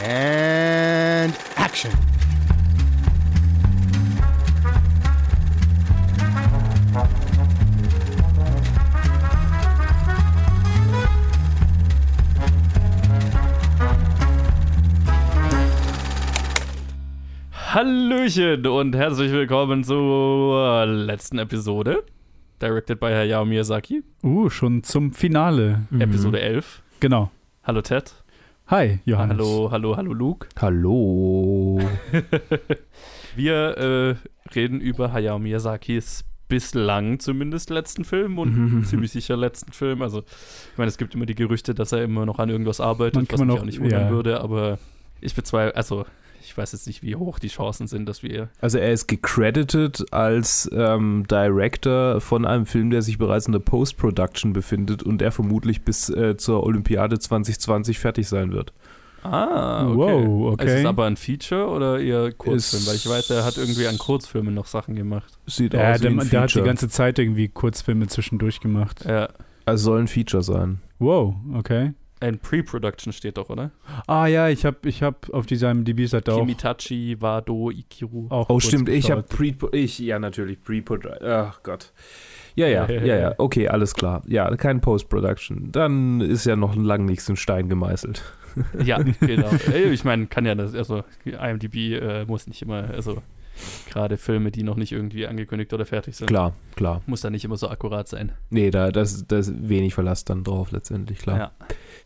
And action. Hallöchen und herzlich willkommen zur letzten Episode. Directed by Hayao Miyazaki. Uh, schon zum Finale. Episode 11. Genau. Hallo Ted. Hi, Johannes. Hallo, hallo, hallo Luke. Hallo. Wir äh, reden über Hayao Miyazakis bislang zumindest letzten Film und ziemlich sicher letzten Film. Also, ich meine, es gibt immer die Gerüchte, dass er immer noch an irgendwas arbeitet, was mich noch- auch nicht wundern ja. würde, aber ich bezweifle, also ich weiß jetzt nicht, wie hoch die Chancen sind, dass wir Also er ist gecredited als ähm, Director von einem Film, der sich bereits in der Post-Production befindet und der vermutlich bis äh, zur Olympiade 2020 fertig sein wird. Ah, okay. Wow, okay. Ist es aber ein Feature oder eher Kurzfilm? Ist- Weil ich weiß, er hat irgendwie an Kurzfilmen noch Sachen gemacht. Sieht Ja, aus wie der, ein der hat die Feature. ganze Zeit irgendwie Kurzfilme zwischendurch gemacht. Ja. also soll ein Feature sein. Wow, okay. Ein Pre-Production steht doch, oder? Ah ja, ich habe ich hab auf dieser MDB-Seite auch, Kimitachi, Wado, Ikiru. auch Oh, stimmt, ich habe. Pre... Ich, ja, natürlich, Pre-Production. Ach Gott. Ja, ja, ja, ja, okay, alles klar. Ja, kein Post-Production. Dann ist ja noch lang nichts in Stein gemeißelt. Ja, genau. Ich meine, kann ja das, also IMDb äh, muss nicht immer, also gerade Filme, die noch nicht irgendwie angekündigt oder fertig sind, Klar, klar. muss da nicht immer so akkurat sein. Nee, da das, das ist wenig Verlass dann drauf letztendlich, klar. Ja.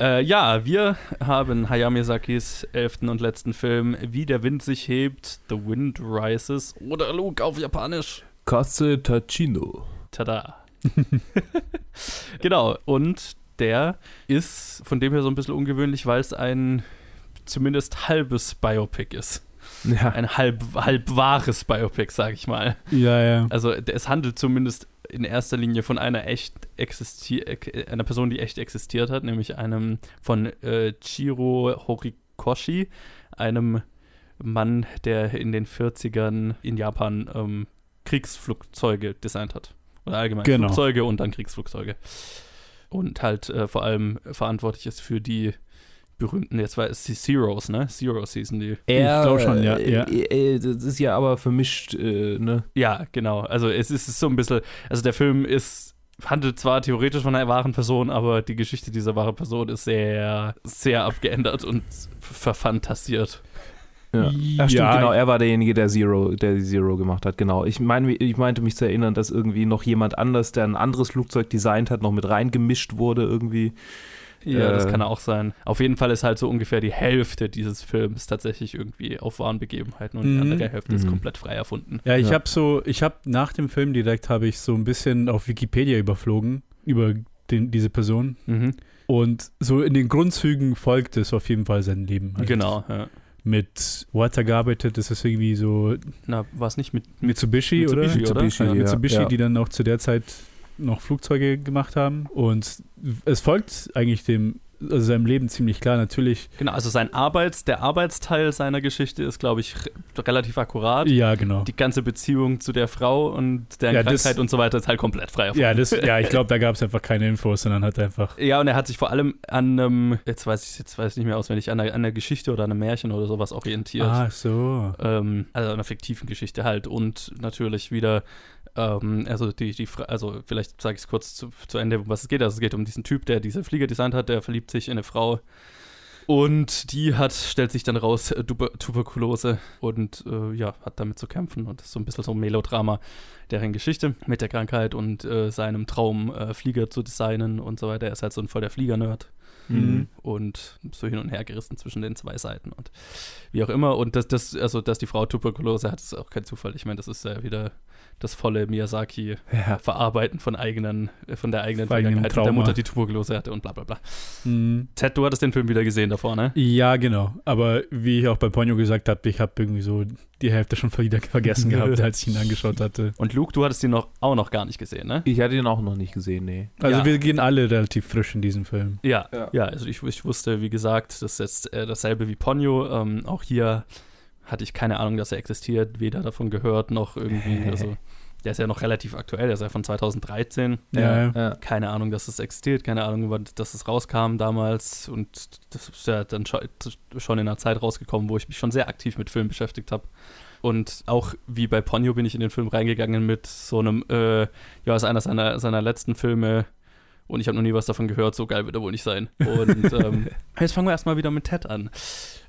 Äh, ja, wir haben Hayao Miyazakis elften und letzten Film Wie der Wind sich hebt, The Wind Rises oder Luke auf Japanisch. Kaze Tachino. Tada. genau, und der ist von dem her so ein bisschen ungewöhnlich, weil es ein zumindest halbes Biopic ist. Ja, Ein halb, halb wahres Biopic, sag ich mal. Ja, ja. Also es handelt zumindest in erster Linie von einer echt existier äh, einer Person, die echt existiert hat, nämlich einem von äh, Chiro Horikoshi, einem Mann, der in den 40ern in Japan ähm, Kriegsflugzeuge designt hat. Oder allgemein Genau. Flugzeuge und dann Kriegsflugzeuge. Und halt äh, vor allem verantwortlich ist für die berühmten, jetzt war es die Zeros, ne? Zeros hießen die. er, glaub schon, ja, äh, ja. äh, das ist ja aber vermischt, äh, ne? Ja, genau. Also es ist, ist so ein bisschen, also der Film ist, handelt zwar theoretisch von einer wahren Person, aber die Geschichte dieser wahren Person ist sehr, sehr abgeändert und verfantasiert. Ja. Ach, stimmt, Ja. genau, er war derjenige, der Zero, der die Zero gemacht hat, genau. Ich, mein, ich meinte mich zu erinnern, dass irgendwie noch jemand anders, der ein anderes Flugzeug designt hat, noch mit reingemischt wurde irgendwie. Ja, das Äh. kann auch sein. Auf jeden Fall ist halt so ungefähr die Hälfte dieses Films tatsächlich irgendwie auf wahren Begebenheiten und die Mhm. andere Hälfte ist Mhm. komplett frei erfunden. Ja, ich Ja. habe so, ich habe nach dem Film direkt habe ich so ein bisschen auf Wikipedia überflogen über den, diese Person Mhm. und so in den Grundzügen folgt es auf jeden Fall sein Leben. halt. Genau, ja. Mit wo hat er gearbeitet? Das ist irgendwie so Na, war es nicht mit. Mitsubishi, oder? Mitsubishi, oder? Mitsubishi, Ja, ja. Mitsubishi, ja. die dann auch zu der Zeit noch Flugzeuge gemacht haben. Und es folgt eigentlich dem, also seinem Leben ziemlich klar. Natürlich, Genau, also sein Arbeits, der Arbeitsteil seiner Geschichte ist, glaube ich, re- relativ akkurat. ja, genau. die ganze Beziehung zu der Frau und deren Ja, das- Krankheit und so weiter ist halt komplett frei erfunden. Ja, das, ja, ich glaube, da gab es einfach keine Infos, sondern hat einfach. Ja, und er hat sich vor allem an einem, jetzt weiß ich jetzt weiß ich nicht mehr auswendig, an einer, an einer Geschichte oder einem Märchen oder sowas orientiert. Ah, so. Ähm, also einer fiktiven Geschichte halt. Und natürlich wieder, ähm, also die, die also vielleicht sage ich es kurz zu, zu Ende, um was es geht. Also es geht um diesen Typ, der diese Flieger designt hat, der verliebt sich in eine Frau. Und die hat, stellt sich dann raus, äh, Tuber Tuberkulose und äh, ja, hat damit zu kämpfen. Und das ist so ein bisschen so ein Melodrama deren Geschichte mit der Krankheit und äh, seinem Traum, äh, Flieger zu designen und so weiter. Er ist halt so ein voll der Flieger-Nerd Mhm. und so hin und her gerissen zwischen den zwei Seiten und wie auch immer. Und das, das also, dass die Frau Tuberkulose hat, ist auch kein Zufall. Ich meine, das ist ja wieder das volle Miyazaki Ja. Von eigenen, äh, von der eigenen Von Vergangenheit, der. Mutter, die Tuberkulose hatte und bla bla bla. Mhm. Ted, du hattest den Film wieder gesehen davor, ne? Ja, genau. Aber wie ich auch bei Ponyo gesagt habe, ich habe irgendwie so die Hälfte schon wieder vergessen gehabt, als ich ihn angeschaut hatte. Und Luke, du hattest ihn noch, auch noch gar nicht gesehen, ne? Ich hatte ihn auch noch nicht gesehen, nee. Also Ja. wir gehen alle relativ frisch in diesem Film. Ja, Ja. ja, also ich, ich wusste, wie gesagt, das ist jetzt äh, dasselbe wie Ponyo. Ähm, auch hier hatte ich keine Ahnung, dass er existiert, weder davon gehört noch irgendwie. Also der ist ja noch relativ aktuell, der ist ja von 2013. Ja, ja. ja. Keine Ahnung, dass es existiert, keine Ahnung, wann- dass es rauskam damals. Und das ist ja dann scho- schon in einer Zeit rausgekommen, wo ich mich schon sehr aktiv mit Filmen beschäftigt habe. Und auch wie bei Ponyo bin ich in den Film reingegangen mit so einem, äh, ja, ist einer seiner, seiner letzten Filme. Und ich habe noch nie was davon gehört, so geil wird er wohl nicht sein. Und ähm, jetzt fangen wir erstmal wieder mit Ted an,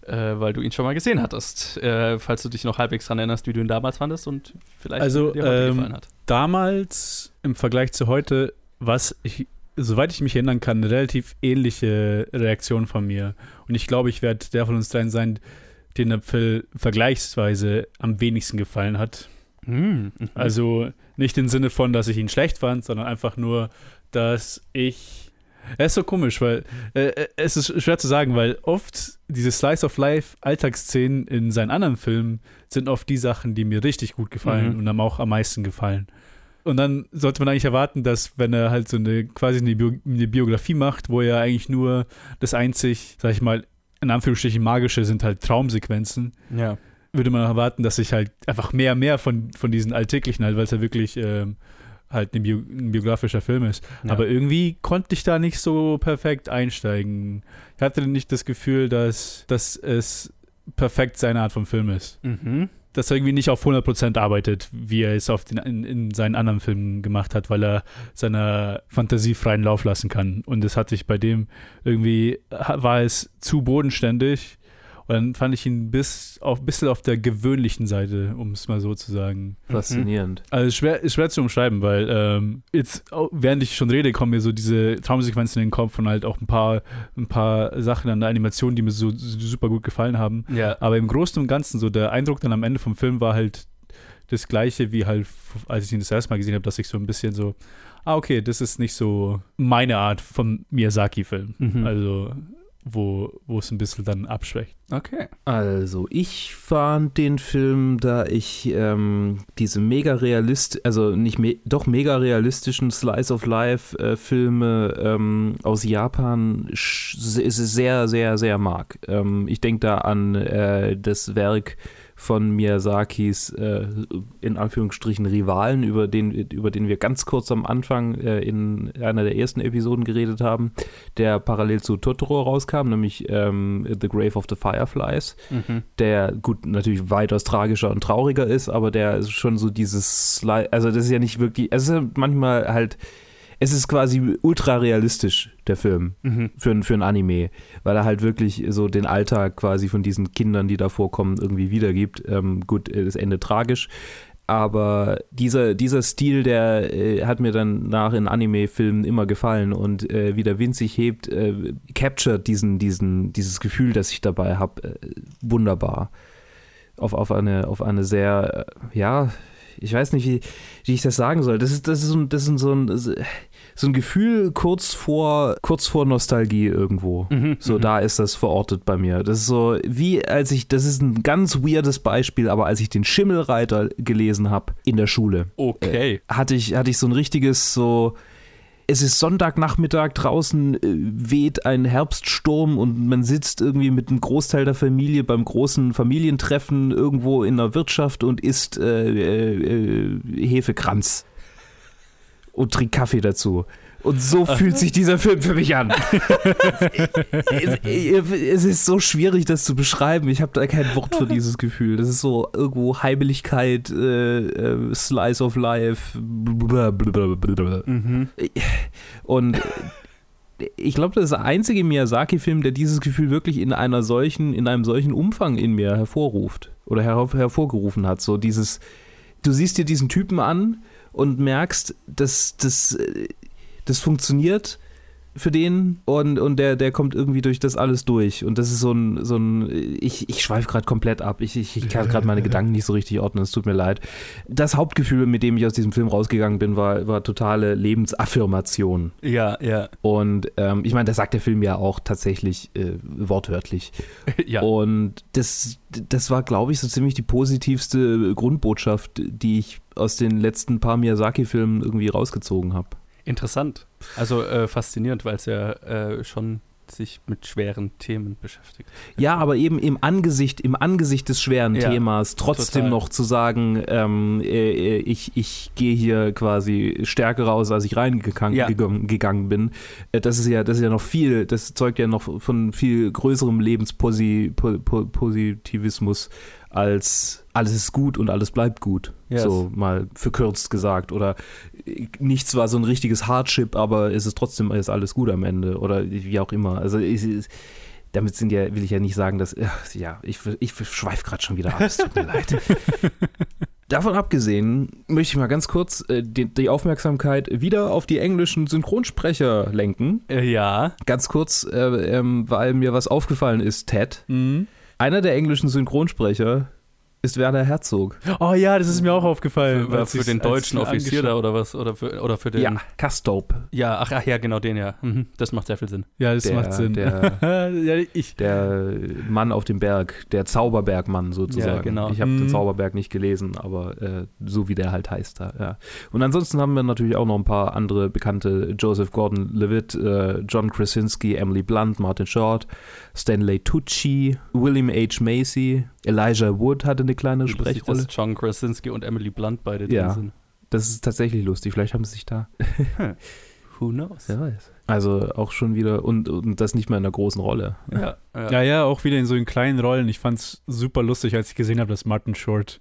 äh, weil du ihn schon mal gesehen hattest. Äh, falls du dich noch halbwegs dran erinnerst, wie du ihn damals fandest und vielleicht Also, dir heute ähm, gefallen hat. damals im Vergleich zu heute, was ich, soweit ich mich erinnern kann, eine relativ ähnliche Reaktion von mir. Und ich glaube, ich werde der von uns dreien sein, den der Film vergleichsweise am wenigsten gefallen hat. Mhm. mhm. Also nicht im Sinne von, dass ich ihn schlecht fand, sondern einfach nur, dass ich. Er ist so komisch, weil äh, äh, es ist schwer zu sagen, weil oft diese Slice of Life Alltagsszenen in seinen anderen Filmen sind oft die Sachen, die mir richtig gut gefallen Mhm. und haben auch am meisten gefallen. Und dann sollte man eigentlich erwarten, dass wenn er halt so eine quasi eine, Bio eine Biografie macht, wo er eigentlich nur das einzig, sag ich mal, in Anführungsstrichen magische sind halt Traumsequenzen, ja. würde man erwarten, dass ich halt einfach mehr, mehr von, von diesen alltäglichen halt, weil es ja wirklich ähm, halt ein, Bio, ein biografischer Film ist. Ja. Aber irgendwie konnte ich da nicht so perfekt einsteigen. Ich hatte nicht das Gefühl, dass, dass es perfekt seine Art von Film ist. Mhm. Dass er irgendwie nicht auf 100% arbeitet, wie er es auf den, in, in seinen anderen Filmen gemacht hat, weil er seiner Fantasie freien Lauf lassen kann. Und das hatte ich bei dem irgendwie, war es zu bodenständig. Und dann fand ich ihn bis auf bisschen auf der gewöhnlichen Seite, um es mal so zu sagen. Faszinierend. Also schwer, schwer zu umschreiben, weil ähm, jetzt, während ich schon rede, kommen mir so diese Traumsequenzen in den Kopf und halt auch ein paar, ein paar Sachen an der Animation, die mir so, so super gut gefallen haben. Ja. Aber im Großen und Ganzen, so der Eindruck dann am Ende vom Film war halt das gleiche, wie halt, als ich ihn das erste Mal gesehen habe, dass ich so ein bisschen so, ah, okay, das ist nicht so meine Art von Miyazaki-Film. Mhm. Also, wo, wo es ein bisschen dann abschwächt. Okay. Also, ich fand den Film, da ich ähm, diese mega realist, also nicht me doch mega realistischen Slice of Life äh, Filme ähm, aus Japan sehr, sehr, sehr mag. Ähm, ich denke da an äh, das Werk von Miyazakis äh, in Anführungsstrichen Rivalen, über den, über den wir ganz kurz am Anfang äh, in einer der ersten Episoden geredet haben, der parallel zu Totoro rauskam, nämlich ähm, The Grave of the Fireflies, Mhm. der gut natürlich weitaus tragischer und trauriger ist, aber der ist schon so dieses, also das ist ja nicht wirklich, es ist ja manchmal halt, es ist quasi ultra realistisch, der Film Mhm. für, ein- für ein Anime, weil er halt wirklich so den Alltag quasi von diesen Kindern, die da vorkommen, irgendwie wiedergibt. Ähm, gut, das Ende tragisch, aber dieser, dieser Stil, der äh, hat mir dann nach in Anime-Filmen immer gefallen und äh, wie der Wind sich hebt, äh, captured diesen, diesen, dieses Gefühl, das ich dabei habe, äh, wunderbar. Auf, auf, eine, auf eine sehr, äh, ja, ich weiß nicht, wie, wie ich das sagen soll. Das ist, das ist, so ein, das ist so ein, so ein Gefühl kurz vor, kurz vor Nostalgie irgendwo. Mhm. So, Mhm. da ist das verortet bei mir. Das ist so, wie als ich, das ist ein ganz weirdes Beispiel, aber als ich den Schimmelreiter gelesen habe in der Schule, Okay. hatte ich, hatte ich so ein richtiges so. Es ist Sonntagnachmittag, draußen äh, weht ein Herbststurm und man sitzt irgendwie mit einem Großteil der Familie beim großen Familientreffen irgendwo in der Wirtschaft und isst äh, äh, äh, Hefekranz und trinkt Kaffee dazu. Und so fühlt sich dieser Film für mich an. es, ist so schwierig, das zu beschreiben. Ich habe da kein Wort für dieses Gefühl. Das ist so irgendwo Heimeligkeit, äh, äh, Slice of Life. Mhm. Und ich glaube, das ist der einzige Miyazaki-Film, der dieses Gefühl wirklich in einer solchen, in einem solchen Umfang in mir hervorruft oder her hervorgerufen hat. So dieses, du siehst dir diesen Typen an und merkst, dass das, äh, das funktioniert für den und, und der, der kommt irgendwie durch das alles durch. Und das ist so ein, so ein ich, ich schweife gerade komplett ab. Ich, ich, ich kann gerade meine Gedanken nicht so richtig ordnen, es tut mir leid. Das Hauptgefühl, mit dem ich aus diesem Film rausgegangen bin, war, war totale Lebensaffirmation. Ja, ja. Und ähm, ich meine, das sagt der Film ja auch tatsächlich äh, wortwörtlich. ja. Und das, das war, glaube ich, so ziemlich die positivste Grundbotschaft, die ich aus den letzten paar Miyazaki-Filmen irgendwie rausgezogen habe. Interessant. Also äh, faszinierend, weil es ja äh, schon sich mit schweren Themen beschäftigt. Ja, aber eben im Angesicht, im Angesicht des schweren Ja, Themas trotzdem total. noch zu sagen, ähm, äh, ich, ich gehe hier quasi stärker raus, als ich reingegangen Ja. gegangen, bin. Äh, das ist ja, das ist ja noch viel, das zeugt ja noch von viel größerem Lebenspositivismus als alles ist gut und alles bleibt gut. Yes. So mal verkürzt gesagt. Oder nichts war so ein richtiges Hardship, aber es ist trotzdem ist alles gut am Ende. Oder wie auch immer. Also es ist, damit sind ja, will ich ja nicht sagen, dass, ja, ich, ich schweife gerade schon wieder ab, es tut mir leid. Davon abgesehen möchte ich mal ganz kurz äh, die, die Aufmerksamkeit wieder auf die englischen Synchronsprecher lenken. Äh, ja. Ganz kurz, äh, ähm, weil mir was aufgefallen ist, Ted. Mhm. Einer der englischen Synchronsprecher ist Werner Herzog. Oh ja, das ist mir auch aufgefallen. Für, für den deutschen Offizier da oder was? Oder für, oder für den. Ja, Castope. Ja, ach, ach ja, genau den ja. Mhm, das macht sehr viel Sinn. Ja, das Der- macht Sinn. der- ja, ich. Der Mann auf dem Berg, der Zauberbergmann sozusagen. Ja, genau. Ich habe Mhm. den Zauberberg nicht gelesen, aber äh, so wie der halt heißt da. Ja. Und ansonsten haben wir natürlich auch noch ein paar andere bekannte: Joseph Gordon-Levitt, äh, John Krasinski, Emily Blunt, Martin Short, Stanley Tucci, William H. Macy, Elijah Wood hatte eine kleine Lustig, Sprechrolle. dass John Krasinski und Emily Blunt beide Ja. drin sind. Das ist tatsächlich lustig. Vielleicht haben sie sich da. Who knows? Wer weiß. Also auch schon wieder und, und das nicht mal in einer großen Rolle. Ja, ja. Ja, ja, auch wieder in so in kleinen Rollen. Ich fand's super lustig, als ich gesehen habe, dass Martin Short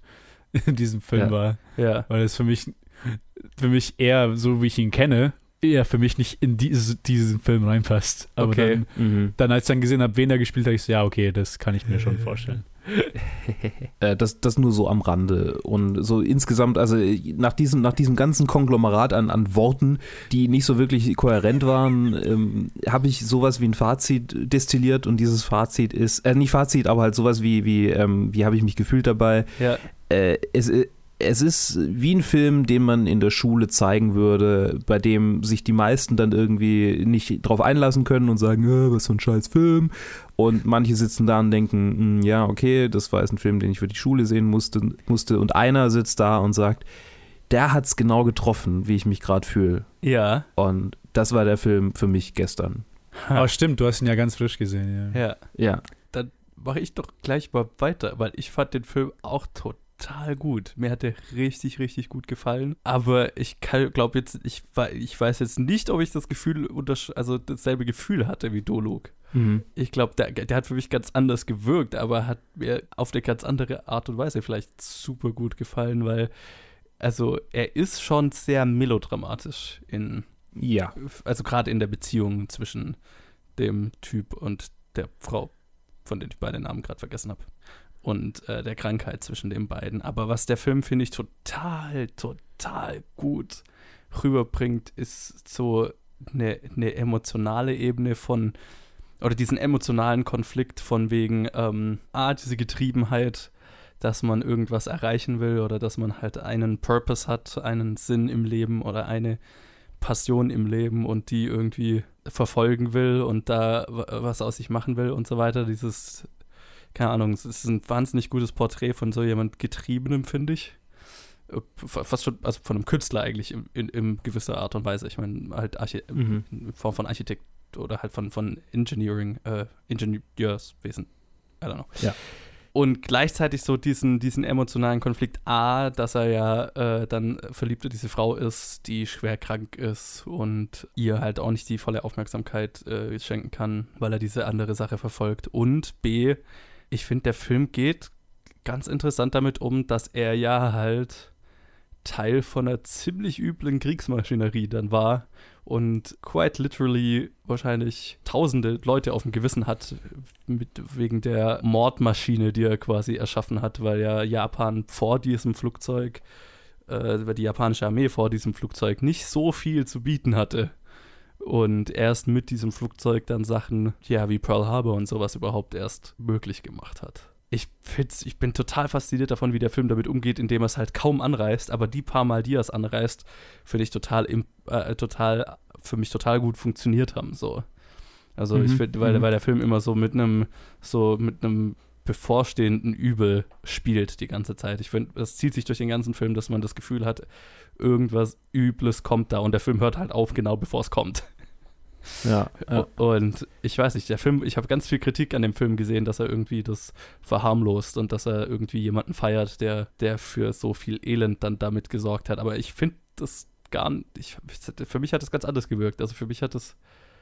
in diesem Film Ja. war. ja. Weil es für mich, für mich eher, so wie ich ihn kenne, eher für mich nicht in diese, diesen Film reinpasst. Aber Okay. dann, Mhm. dann, als ich dann gesehen habe, wen er gespielt hat, ich so, ja, okay, das kann ich mir schon vorstellen. Äh, das, das nur so am Rande. Und so insgesamt, also äh, nach diesem, nach diesem ganzen Konglomerat an, an Worten, die nicht so wirklich kohärent waren, ähm, habe ich sowas wie ein Fazit destilliert und dieses Fazit ist, äh, nicht Fazit, aber halt sowas wie, wie, ähm, wie habe ich mich gefühlt dabei. ja. Äh, es, äh, es ist wie ein Film, den man in der Schule zeigen würde, bei dem sich die meisten dann irgendwie nicht drauf einlassen können und sagen, äh, was für ein scheiß Film. Und manche sitzen da und denken, "Hm, ja, okay, das war jetzt ein Film, den ich für die Schule sehen musste. musste. Und einer sitzt da und sagt, der hat es genau getroffen, wie ich mich gerade fühle. Ja. Und das war der Film für mich gestern. Aber stimmt, du hast ihn ja ganz frisch gesehen, ja. Ja. Ja. Mache ich doch gleich mal weiter, weil ich fand den Film auch total gut. Mir hat der richtig, richtig gut gefallen. Aber ich glaube jetzt, ich, ich weiß jetzt nicht, ob ich das Gefühl, also dasselbe Gefühl hatte wie Dolog. Mhm. Ich glaube, der, der hat für mich ganz anders gewirkt, aber hat mir auf eine ganz andere Art und Weise vielleicht super gut gefallen, weil, also, er ist schon sehr melodramatisch in, Ja. also gerade in der Beziehung zwischen dem Typ und der Frau, von denen ich beide Namen gerade vergessen habe. Und äh, der Krankheit zwischen den beiden. Aber was der Film, finde ich, total, total gut rüberbringt, ist so eine, eine emotionale Ebene von, oder diesen emotionalen Konflikt von wegen, ähm, ah, diese Getriebenheit, dass man irgendwas erreichen will oder dass man halt einen Purpose hat, einen Sinn im Leben oder eine Passion im Leben und die irgendwie verfolgen will und da was aus sich machen will und so weiter. Dieses, keine Ahnung, es ist ein wahnsinnig gutes Porträt von so jemand Getriebenem, finde ich. Äh, Fast schon, also von einem Künstler eigentlich in, in, in gewisser Art und Weise. Ich meine, halt Archi Mhm. in Form von Architekt oder halt von, von Engineering, äh, Ingenieurswesen. I don't know. Ja. Und gleichzeitig so diesen, diesen emotionalen Konflikt A, dass er ja äh, dann verliebt in diese Frau ist, die schwer krank ist und ihr halt auch nicht die volle Aufmerksamkeit äh, schenken kann, weil er diese andere Sache verfolgt. Und B, ich finde, der Film geht ganz interessant damit um, dass er ja halt Teil von einer ziemlich üblen Kriegsmaschinerie dann war und quite literally wahrscheinlich tausende Leute auf dem Gewissen hat, mit, wegen der Mordmaschine, die er quasi erschaffen hat, weil ja Japan vor diesem Flugzeug, äh, weil die japanische Armee vor diesem Flugzeug nicht so viel zu bieten hatte. Und erst mit diesem Flugzeug dann Sachen, ja, wie Pearl Harbor und sowas überhaupt erst möglich gemacht hat. Ich, find's, ich bin total fasziniert davon, wie der Film damit umgeht, indem er es halt kaum anreißt, aber die paar Mal, die er es anreißt, finde ich total, im- äh, total, für mich total gut funktioniert haben. So. Also ich Mhm, finde, weil, mhm. weil der Film immer so mit einem, so mit einem bevorstehenden Übel spielt die ganze Zeit. Ich finde, das zieht sich durch den ganzen Film, dass man das Gefühl hat, irgendwas Übles kommt da und der Film hört halt auf, genau bevor es kommt. Ja, ja. Und ich weiß nicht, der Film, ich habe ganz viel Kritik an dem Film gesehen, dass er irgendwie das verharmlost und dass er irgendwie jemanden feiert, der, der für so viel Elend dann damit gesorgt hat. Aber ich finde das gar nicht, für mich hat das ganz anders gewirkt. Also für mich hat das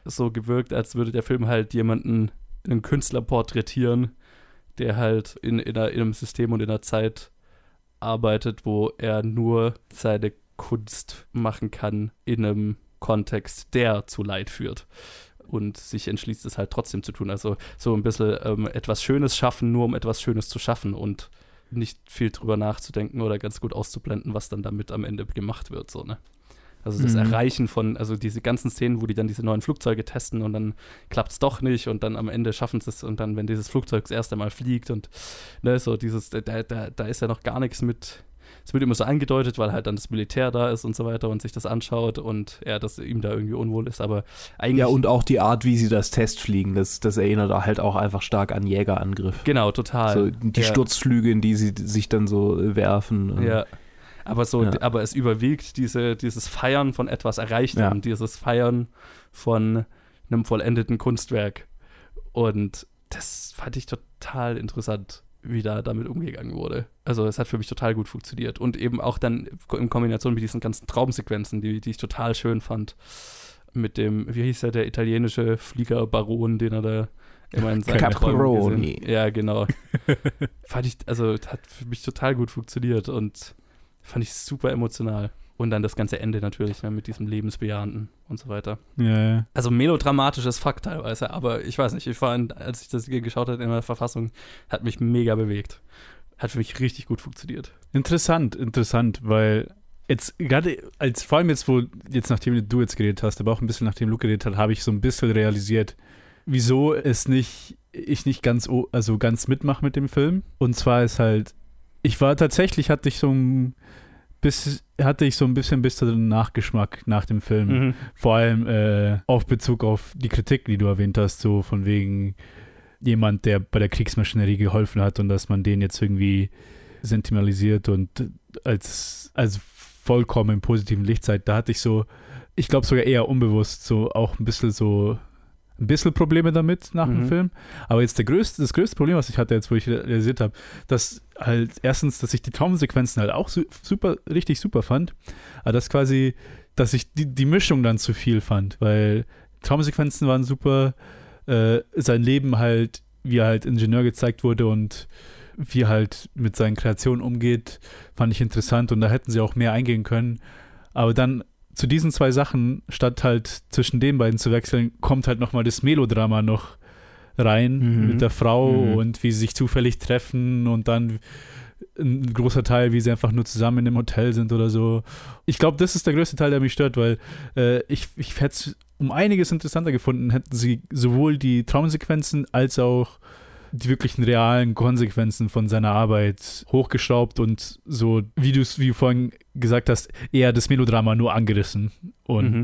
so gewirkt, als würde der Film halt jemanden, einen Künstler porträtieren, der halt in, in, einer, in einem System und in einer Zeit arbeitet, wo er nur seine Kunst machen kann in einem Kontext, der zu Leid führt. Und sich entschließt, es halt trotzdem zu tun. Also so ein bisschen ähm, etwas Schönes schaffen, nur um etwas Schönes zu schaffen und nicht viel drüber nachzudenken oder ganz gut auszublenden, was dann damit am Ende gemacht wird. So, ne? Also das mhm. Erreichen von, also diese ganzen Szenen, wo die dann diese neuen Flugzeuge testen und dann klappt es doch nicht und dann am Ende schaffen sie es und dann, wenn dieses Flugzeug das erste Mal fliegt und ne, so dieses, da, da, da ist ja noch gar nichts mit, es wird immer so angedeutet, weil halt dann das Militär da ist und so weiter und sich das anschaut und er, dass ihm da irgendwie unwohl ist, aber eigentlich. Ja, und auch die Art, wie sie das Test fliegen, das, das erinnert halt auch einfach stark an Jägerangriff. Genau, total. So die ja. Sturzflüge, in die sie sich dann so werfen. Ja. Aber so, ja. aber es überwiegt diese, dieses Feiern von etwas Erreichtem, ja. dieses Feiern von einem vollendeten Kunstwerk. Und das fand ich total interessant, wie da damit umgegangen wurde. Also es hat für mich total gut funktioniert. Und eben auch dann in Kombination mit diesen ganzen Traumsequenzen, die, die ich total schön fand. Mit dem, wie hieß er, der italienische Fliegerbaron, den er da immer in seinen Caproni. Ja, genau. fand ich, also hat für mich total gut funktioniert und Fand ich super emotional. Und dann das ganze Ende natürlich, ne, mit diesem Lebensbejahenden und so weiter. Ja, ja. Also melodramatisches Fakt teilweise, aber ich weiß nicht, ich war, als ich das hier geschaut habe in der Verfassung, hat mich mega bewegt. Hat für mich richtig gut funktioniert. Interessant, interessant, weil jetzt gerade als vor allem jetzt, wo jetzt nachdem du jetzt geredet hast, aber auch ein bisschen nachdem Luke geredet hat, habe ich so ein bisschen realisiert, wieso es nicht ich nicht ganz also ganz mitmache mit dem Film. Und zwar ist halt ich war tatsächlich, hatte ich so ein bis, hatte ich so ein bisschen besseren Nachgeschmack nach dem Film. Mhm. Vor allem äh, auf Bezug auf die Kritik, die du erwähnt hast, so von wegen jemand, der bei der Kriegsmaschinerie geholfen hat und dass man den jetzt irgendwie sentimentalisiert und als, als vollkommen im positiven Licht zeigt. Da hatte ich so, ich glaube sogar eher unbewusst, so auch ein bisschen so ein bisschen Probleme damit nach mhm. dem Film. Aber jetzt der größte, das größte Problem, was ich hatte jetzt, wo ich realisiert habe, dass halt erstens, dass ich die Traumsequenzen halt auch super, richtig super fand, aber das quasi, dass ich die, die Mischung dann zu viel fand, weil Traumsequenzen waren super, äh, sein Leben halt, wie er halt Ingenieur gezeigt wurde und wie er halt mit seinen Kreationen umgeht, fand ich interessant und da hätten sie auch mehr eingehen können. Aber dann zu diesen zwei Sachen, statt halt zwischen den beiden zu wechseln, kommt halt nochmal das Melodrama noch rein mhm. mit der Frau mhm. und wie sie sich zufällig treffen und dann ein großer Teil, wie sie einfach nur zusammen im Hotel sind oder so. Ich glaube, das ist der größte Teil, der mich stört, weil äh, ich, ich hätte es um einiges interessanter gefunden, hätten sie sowohl die Traumsequenzen als auch die wirklichen realen Konsequenzen von seiner Arbeit hochgeschraubt und so, wie du es wie du vorhin gesagt hast, eher das Melodrama nur angerissen und mhm.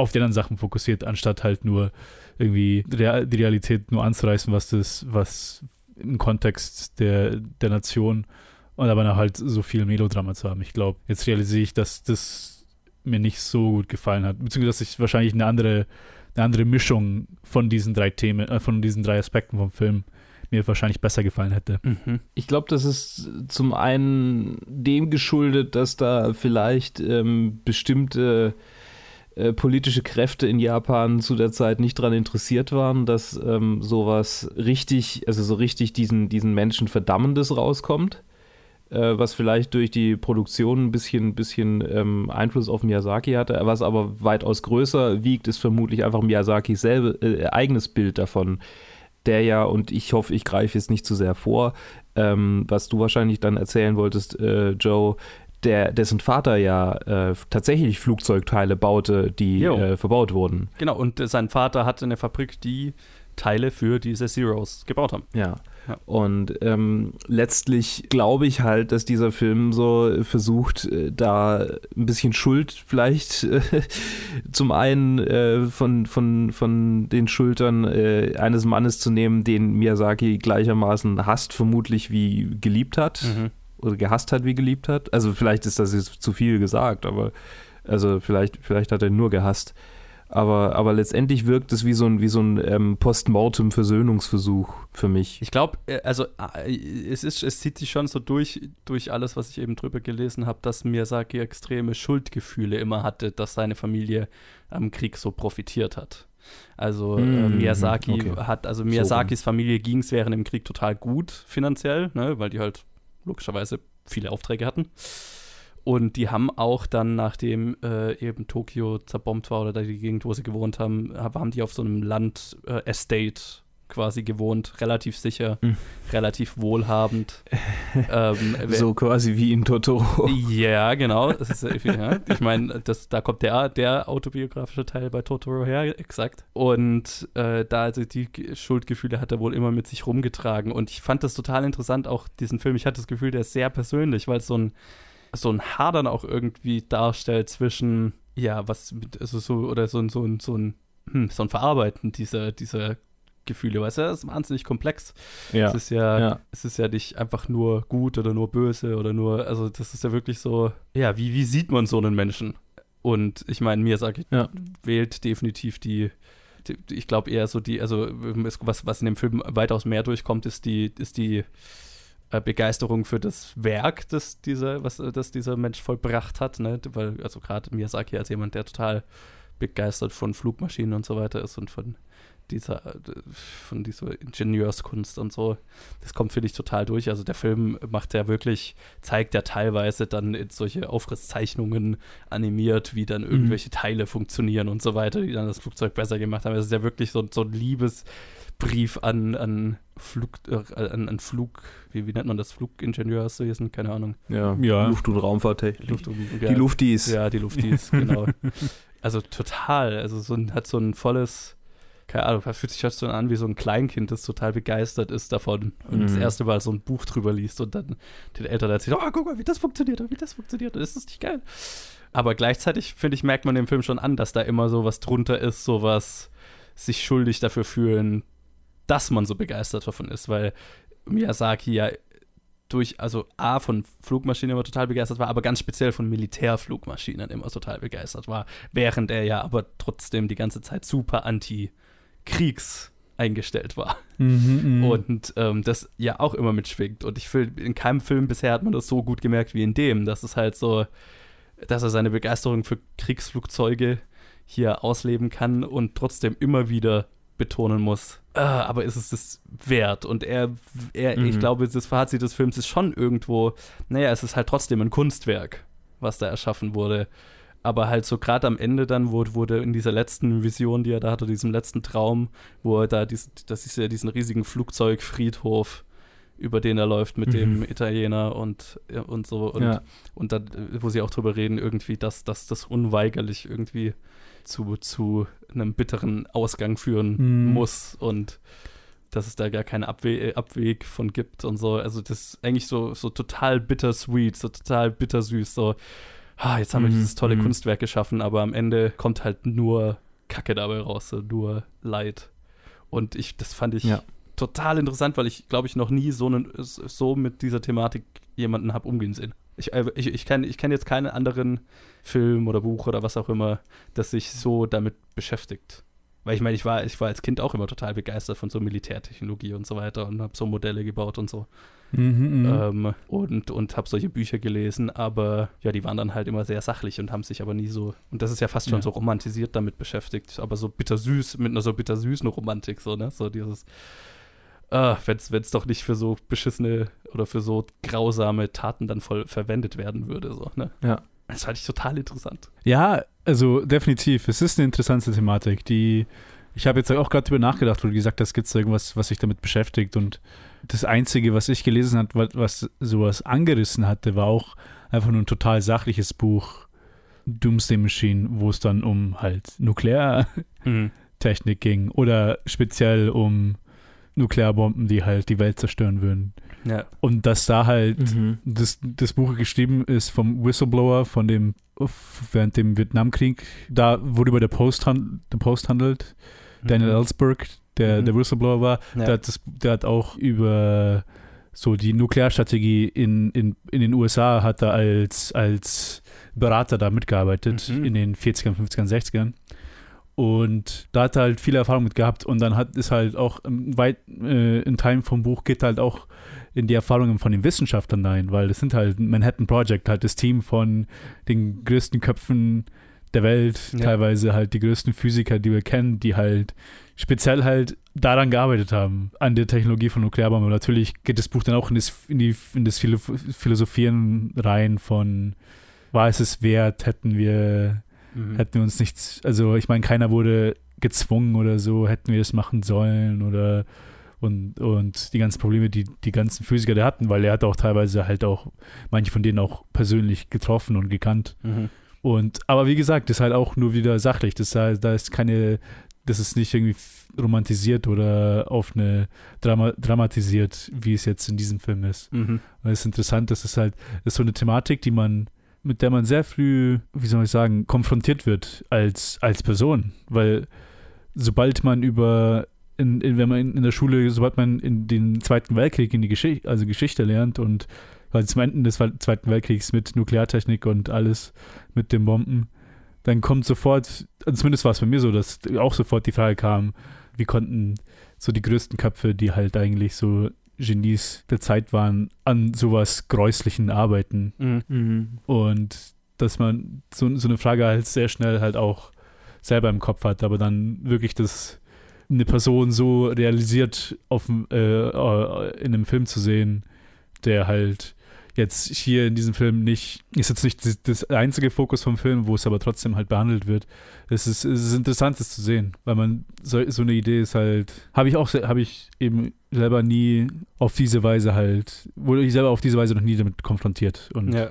Auf die anderen Sachen fokussiert, anstatt halt nur irgendwie die Realität nur anzureißen, was das, was im Kontext der, der Nation und aber halt so viel Melodrama zu haben. Ich glaube, jetzt realisiere ich, dass das mir nicht so gut gefallen hat, beziehungsweise dass ich wahrscheinlich eine andere, eine andere Mischung von diesen drei Themen, äh, von diesen drei Aspekten vom Film mir wahrscheinlich besser gefallen hätte. Mhm. Ich glaube, das ist zum einen dem geschuldet, dass da vielleicht ähm, bestimmte äh, politische Kräfte in Japan zu der Zeit nicht daran interessiert waren, dass ähm, sowas richtig, also so richtig diesen, diesen Menschen Verdammendes rauskommt äh, was vielleicht durch die Produktion ein bisschen, bisschen ähm, Einfluss auf Miyazaki hatte, was aber weitaus größer wiegt, ist vermutlich einfach Miyazakis selbe, äh, eigenes Bild davon, der ja, und ich hoffe, ich greife jetzt nicht zu sehr vor, ähm, was du wahrscheinlich dann erzählen wolltest, äh, Joe, der, dessen Vater ja äh, tatsächlich Flugzeugteile baute, die äh, verbaut wurden. Genau, und sein Vater hatte eine Fabrik, die Teile für diese Zeros gebaut haben. Ja. Ja. Und ähm, letztlich glaube ich halt, dass dieser Film so versucht, äh, da ein bisschen Schuld vielleicht äh, zum einen äh, von, von, von den Schultern äh, eines Mannes zu nehmen, den Miyazaki gleichermaßen hasst, vermutlich wie geliebt hat. Mhm. Oder gehasst hat, wie geliebt hat. Also vielleicht ist das jetzt zu viel gesagt, aber also vielleicht, vielleicht hat er nur gehasst. Aber, aber letztendlich wirkt es wie so ein, wie so ein ähm, Postmortem-Versöhnungsversuch für mich. Ich glaube, also äh, es, ist, es zieht sich schon so durch, durch alles, was ich eben drüber gelesen habe, dass Miyazaki extreme Schuldgefühle immer hatte, dass seine Familie am Krieg so profitiert hat. Also äh, Mhm, Miyazaki okay. hat, also So Miyazakis Familie ging es während dem Krieg total gut finanziell, ne, weil die halt logischerweise viele Aufträge hatten. Und die haben auch dann, nachdem äh, eben Tokio zerbombt war oder da die Gegend, wo sie gewohnt haben, hab- haben die auf so einem Land-Estate quasi gewohnt, relativ sicher, Mhm. relativ wohlhabend. ähm, So quasi wie in Totoro. ja, genau. Ist, ja, ich meine, da kommt der, der autobiografische Teil bei Totoro her, exakt. Und äh, da also die Ge- Schuldgefühle hat er wohl immer mit sich rumgetragen. Und ich fand das total interessant, auch diesen Film. Ich hatte das Gefühl, der ist sehr persönlich, weil es so ein, so ein Hadern auch irgendwie darstellt zwischen, ja, was, also so, oder so, ein- so, ein- so ein, hm, so ein Verarbeiten dieser, dieser Gefühle, weißt du, das ist wahnsinnig komplex. Ja. Es ist ja, ja. es ist ja nicht einfach nur gut oder nur böse oder nur, also das ist ja wirklich so, ja, wie, wie sieht man so einen Menschen? Und ich meine, Miyazaki Ja. wählt definitiv die, die ich glaube eher so die, also es- was, was in dem Film weitaus mehr durchkommt, ist die, ist die äh, Begeisterung für das Werk, das dieser, was, äh, das dieser Mensch vollbracht hat, ne? Weil, also gerade Miyazaki als jemand, der total begeistert von Flugmaschinen und so weiter ist und von dieser, von dieser Ingenieurskunst und so. Das kommt, finde ich, total durch. Also der Film macht ja wirklich, zeigt ja teilweise dann in solche Aufrisszeichnungen animiert, wie dann irgendwelche Teile funktionieren und so weiter, die dann das Flugzeug besser gemacht haben. Es ist ja wirklich so, so ein Liebesbrief an, an Flug, äh, an, an Flug, wie, wie nennt man das, Flugingenieurswesen, keine Ahnung. Ja. Ja. Luft- und Raumfahrttechnik. Luft, Die Luftis. ja, die Luftis, genau. Also total, also so ein, hat so ein volles, keine Ahnung, das fühlt sich halt so an wie so ein Kleinkind, das total begeistert ist davon und das Mhm. erste Mal so ein Buch drüber liest und dann den Eltern erzählt, oh, guck mal, wie das funktioniert, wie das funktioniert, ist das nicht geil? Aber gleichzeitig, finde ich, merkt man dem Film schon an, dass da immer so was drunter ist, so was sich schuldig dafür fühlen, dass man so begeistert davon ist, weil Miyazaki ja durch, also A, von Flugmaschinen immer total begeistert war, aber ganz speziell von Militärflugmaschinen immer total begeistert war, während er ja aber trotzdem die ganze Zeit super anti-Kriegs eingestellt war. Mhm, mhm. Und ähm, das ja auch immer mitschwingt. Und ich finde, in keinem Film bisher hat man das so gut gemerkt wie in dem. Das ist halt so, dass er seine Begeisterung für Kriegsflugzeuge hier ausleben kann und trotzdem immer wieder betonen muss, ah, aber ist es das wert? Und er, er ich Mhm. glaube, das Fazit des Films ist schon irgendwo, naja, es ist halt trotzdem ein Kunstwerk, was da erschaffen wurde. Aber halt so gerade am Ende dann, wo der in dieser letzten Vision, die er da hatte, diesem letzten Traum, wo er da, dies, das ist ja diesen riesigen Flugzeugfriedhof, über den er läuft mit Mhm. dem Italiener und, und so. Und, Ja. und dann, wo sie auch drüber reden, irgendwie, dass, dass das unweigerlich irgendwie zu, zu einem bitteren Ausgang führen Mhm. muss und dass es da gar keinen Abwe äh, Abweg von gibt und so. Also das ist eigentlich so, so total bittersweet, so total bittersüß, so, ah, jetzt haben wir Mhm, dieses tolle mhm. Kunstwerk geschaffen, aber am Ende kommt halt nur Kacke dabei raus, so nur Leid. Und ich, das fand ich Ja. total interessant, weil ich, glaube ich, noch nie so, einen, so mit dieser Thematik jemanden habe umgehen sehen. Ich, äh, ich, ich kenne ich kenn jetzt keinen anderen Film oder Buch oder was auch immer, das sich so damit beschäftigt. Weil ich meine, ich war, ich war als Kind auch immer total begeistert von so Militärtechnologie und so weiter und habe so Modelle gebaut und so. Mhm, mhm. Ähm, und und habe solche Bücher gelesen, aber ja, die waren dann halt immer sehr sachlich und haben sich aber nie so, und das ist ja fast schon Ja. so romantisiert damit beschäftigt, aber so bittersüß, mit einer so bittersüßen Romantik, so, ne? So dieses, ah, wenn es doch nicht für so beschissene oder für so grausame Taten dann voll verwendet werden würde, so, ne? Ja. Das fand ich total interessant. Ja, also definitiv. Es ist eine interessante Thematik, die ich habe jetzt auch gerade drüber nachgedacht, wo du gesagt hast, gibt es irgendwas, was sich damit beschäftigt. Und das Einzige, was ich gelesen habe, was, was sowas angerissen hatte, war auch einfach nur ein total sachliches Buch, Doomsday Machine, wo es dann um halt Nukleartechnik ging oder speziell um Nuklearbomben, die halt die Welt zerstören würden. Ja. Und dass da halt Mhm. das, das Buch geschrieben ist vom Whistleblower, von dem während dem Vietnamkrieg, da worüber der Post, hand, der Post handelt, Daniel Ellsberg, der Mhm. der Whistleblower war, Ja. der, hat das, der hat auch über so die Nuklearstrategie in, in, in den USA hat er als, als Berater da mitgearbeitet Mhm. in den 40ern, 50ern, 60ern. Und da hat er halt viel Erfahrung mit gehabt und dann hat es halt auch weit äh, in Teilen vom Buch geht halt auch in die Erfahrungen von den Wissenschaftlern rein, weil es sind halt Manhattan Project, halt das Team von den größten Köpfen der Welt, ja. teilweise halt die größten Physiker, die wir kennen, die halt speziell halt daran gearbeitet haben, an der Technologie von Nuklearbomben. Und natürlich geht das Buch dann auch in das, in die, in das Philosophieren rein von, war es es wert, hätten wir, mhm. hätten wir uns nichts, also ich meine, keiner wurde gezwungen oder so, hätten wir es machen sollen oder und, und die ganzen Probleme, die die ganzen Physiker da hatten, weil er hat auch teilweise halt auch manche von denen auch persönlich getroffen und gekannt. Mhm. Und, aber wie gesagt, das ist halt auch nur wieder sachlich. Das, da, da ist keine, das ist nicht irgendwie romantisiert oder auf eine Drama, dramatisiert, wie es jetzt in diesem Film ist. Mhm. Und es ist interessant, das ist halt, das ist so eine Thematik, die man, mit der man sehr früh, wie soll ich sagen, konfrontiert wird als, als Person. Weil sobald man über in, in, wenn man in, in, der Schule, sobald man in den Zweiten Weltkrieg in die Geschichte, also Geschichte lernt und weil zum Ende des Zweiten Weltkriegs mit Nukleartechnik und alles mit den Bomben, dann kommt sofort, also zumindest war es bei mir so, dass auch sofort die Frage kam, wie konnten so die größten Köpfe, die halt eigentlich so Genies der Zeit waren, an sowas Gräuslichen arbeiten. Mhm. mhm. Und dass man so, so eine Frage halt sehr schnell halt auch selber im Kopf hat, aber dann wirklich das eine Person so realisiert auf, äh, äh, in einem Film zu sehen, der halt jetzt hier in diesem Film nicht, ist jetzt nicht das einzige Fokus vom Film, wo es aber trotzdem halt behandelt wird. Es ist, es ist interessant, das zu sehen, weil man so, so eine Idee ist halt, habe ich auch, habe ich eben selber nie auf diese Weise halt, wurde ich selber auf diese Weise noch nie damit konfrontiert und ja.